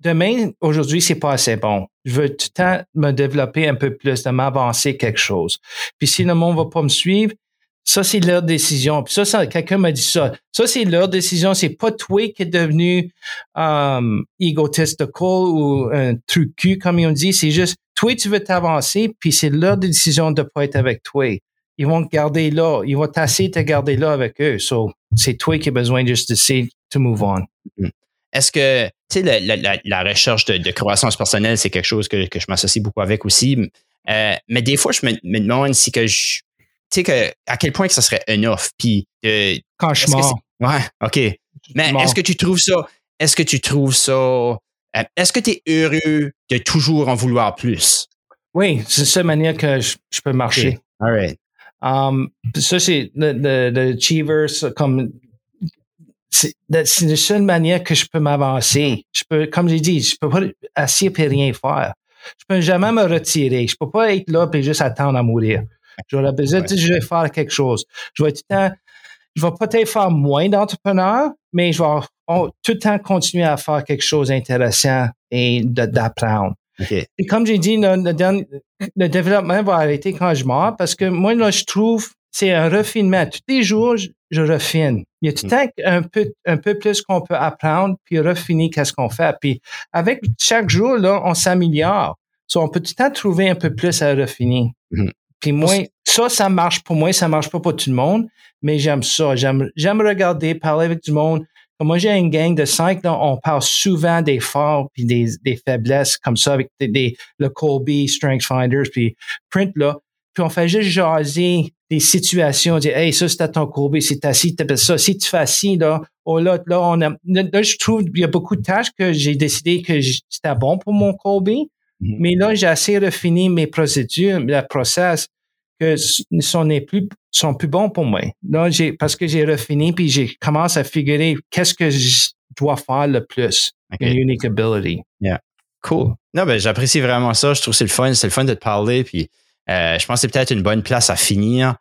Speaker 2: demain, aujourd'hui, c'est pas assez bon. Je veux tout le temps me développer un peu plus, de m'avancer quelque chose. Puis si le monde va pas me suivre, ça, c'est leur décision. Puis ça, quelqu'un m'a dit ça. Ça, c'est leur décision. C'est pas toi qui est devenu um, egotistical ou un truc comme ils ont dit. C'est juste, toi, tu veux t'avancer, puis c'est leur décision de pas être avec toi. Ils vont te garder là. Ils vont t'asseoir te garder là avec eux. So, c'est toi qui as besoin juste de to move on.
Speaker 1: Mm-hmm. Est-ce que, tu sais, la, la, recherche de, croissance personnelle, c'est quelque chose que, que je m'associe beaucoup avec aussi. Euh, mais des fois, je me, me demande si que je, tu sais, que, à quel point que ça serait enough. Puis,
Speaker 2: euh, Quand je mort.
Speaker 1: Ouais, OK. Mais est-ce que tu trouves ça, est-ce que tu trouves ça, euh, est-ce que tu es heureux de toujours en vouloir plus?
Speaker 2: Oui, c'est la seule manière que je, peux marcher.
Speaker 1: All right.
Speaker 2: Um, ça, c'est le, le, comme c'est la seule manière que je peux m'avancer. Je peux, comme j'ai dit, je peux pas assis et rien faire. Je peux jamais me retirer. Je peux pas être là et juste attendre à mourir. J'aurais besoin de je vais faire quelque chose. Je vais tout le temps, je vais peut-être faire moins d'entrepreneurs, mais je vais tout le temps continuer à faire quelque chose d'intéressant et d'apprendre. Et comme j'ai dit, le, développement va arrêter quand je meurs parce que moi, là, je trouve c'est un refinement. Tous les jours, je, je refine. Il y a tout le temps un peu, un peu plus qu'on peut apprendre puis refiner qu'est-ce qu'on fait. Puis avec chaque jour, là, on s'améliore. So, on peut tout le temps trouver un peu plus à refiner. Mm-hmm. Puis moi, ça, ça marche pour moi, ça marche pas pour tout le monde, mais j'aime ça. J'aime, j'aime regarder, parler avec du monde. moi, j'ai une gang de cinq, là, on parle souvent des forts puis des, des faiblesses comme ça avec des, le Colby, Strength Finders, puis Print, là. Puis on fait juste jaser des situations, on dit, hey, ça, c'était ton Colby, c'est assis, t'appelles ça. Si tu fais assis, là, oh là, là, on a, là, je trouve, il y a beaucoup de tâches que j'ai décidé que c'était bon pour mon Colby. Mm-hmm. Mais là, j'ai assez refini mes procédures, le process, que sont plus, sont plus bons pour moi. Là, j'ai, parce que j'ai refini puis j'ai commencé à figurer qu'est-ce que je dois faire le plus. Okay. unique ability.
Speaker 1: Yeah. Cool. Non, ben, j'apprécie vraiment ça. Je trouve que c'est le fun. C'est le fun de te parler. Puis, je pense que c'est peut-être une bonne place à finir.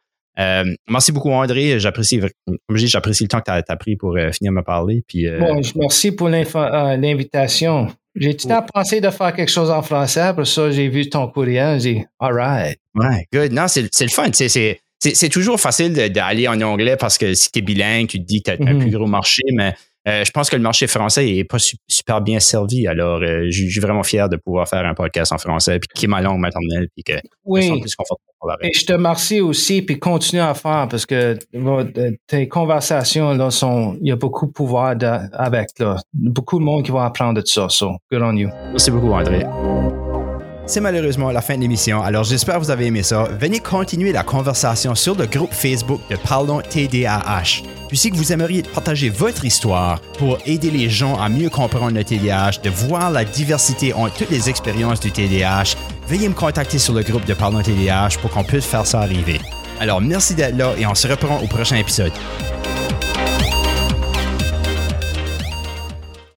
Speaker 1: merci beaucoup, André. J'apprécie, comme je dis, j'apprécie le temps que tu as, pris pour finir de me parler. Puis,
Speaker 2: bon, merci pour l'invitation. J'ai tout le temps pensé de faire quelque chose en français? Après ça, j'ai vu ton courriel. J'ai dit, all right.
Speaker 1: Ouais, good. Non, c'est le fun. C'est toujours facile d'aller en anglais parce que si tu es bilingue, tu te dis que tu as un mm-hmm. plus gros marché, mais euh, je pense que le marché français est pas super bien servi. Alors, euh, je suis vraiment fier de pouvoir faire un podcast en français, puis qui est ma langue maternelle, puis que
Speaker 2: oui. je plus Et je te remercie aussi, puis continue à faire parce que tes conversations là sont, il y a beaucoup de pouvoir avec là, beaucoup de monde qui va apprendre de ça. So, good on you.
Speaker 1: Merci beaucoup, André. C'est malheureusement la fin de l'émission, alors j'espère que vous avez aimé ça. Venez continuer la conversation sur le groupe Facebook de Parlons TDAH. Puis si vous aimeriez partager votre histoire pour aider les gens à mieux comprendre le TDAH, de voir la diversité en toutes les expériences du TDAH, veuillez me contacter sur le groupe de Parlons TDAH pour qu'on puisse faire ça arriver. Alors merci d'être là et on se reprend au prochain épisode.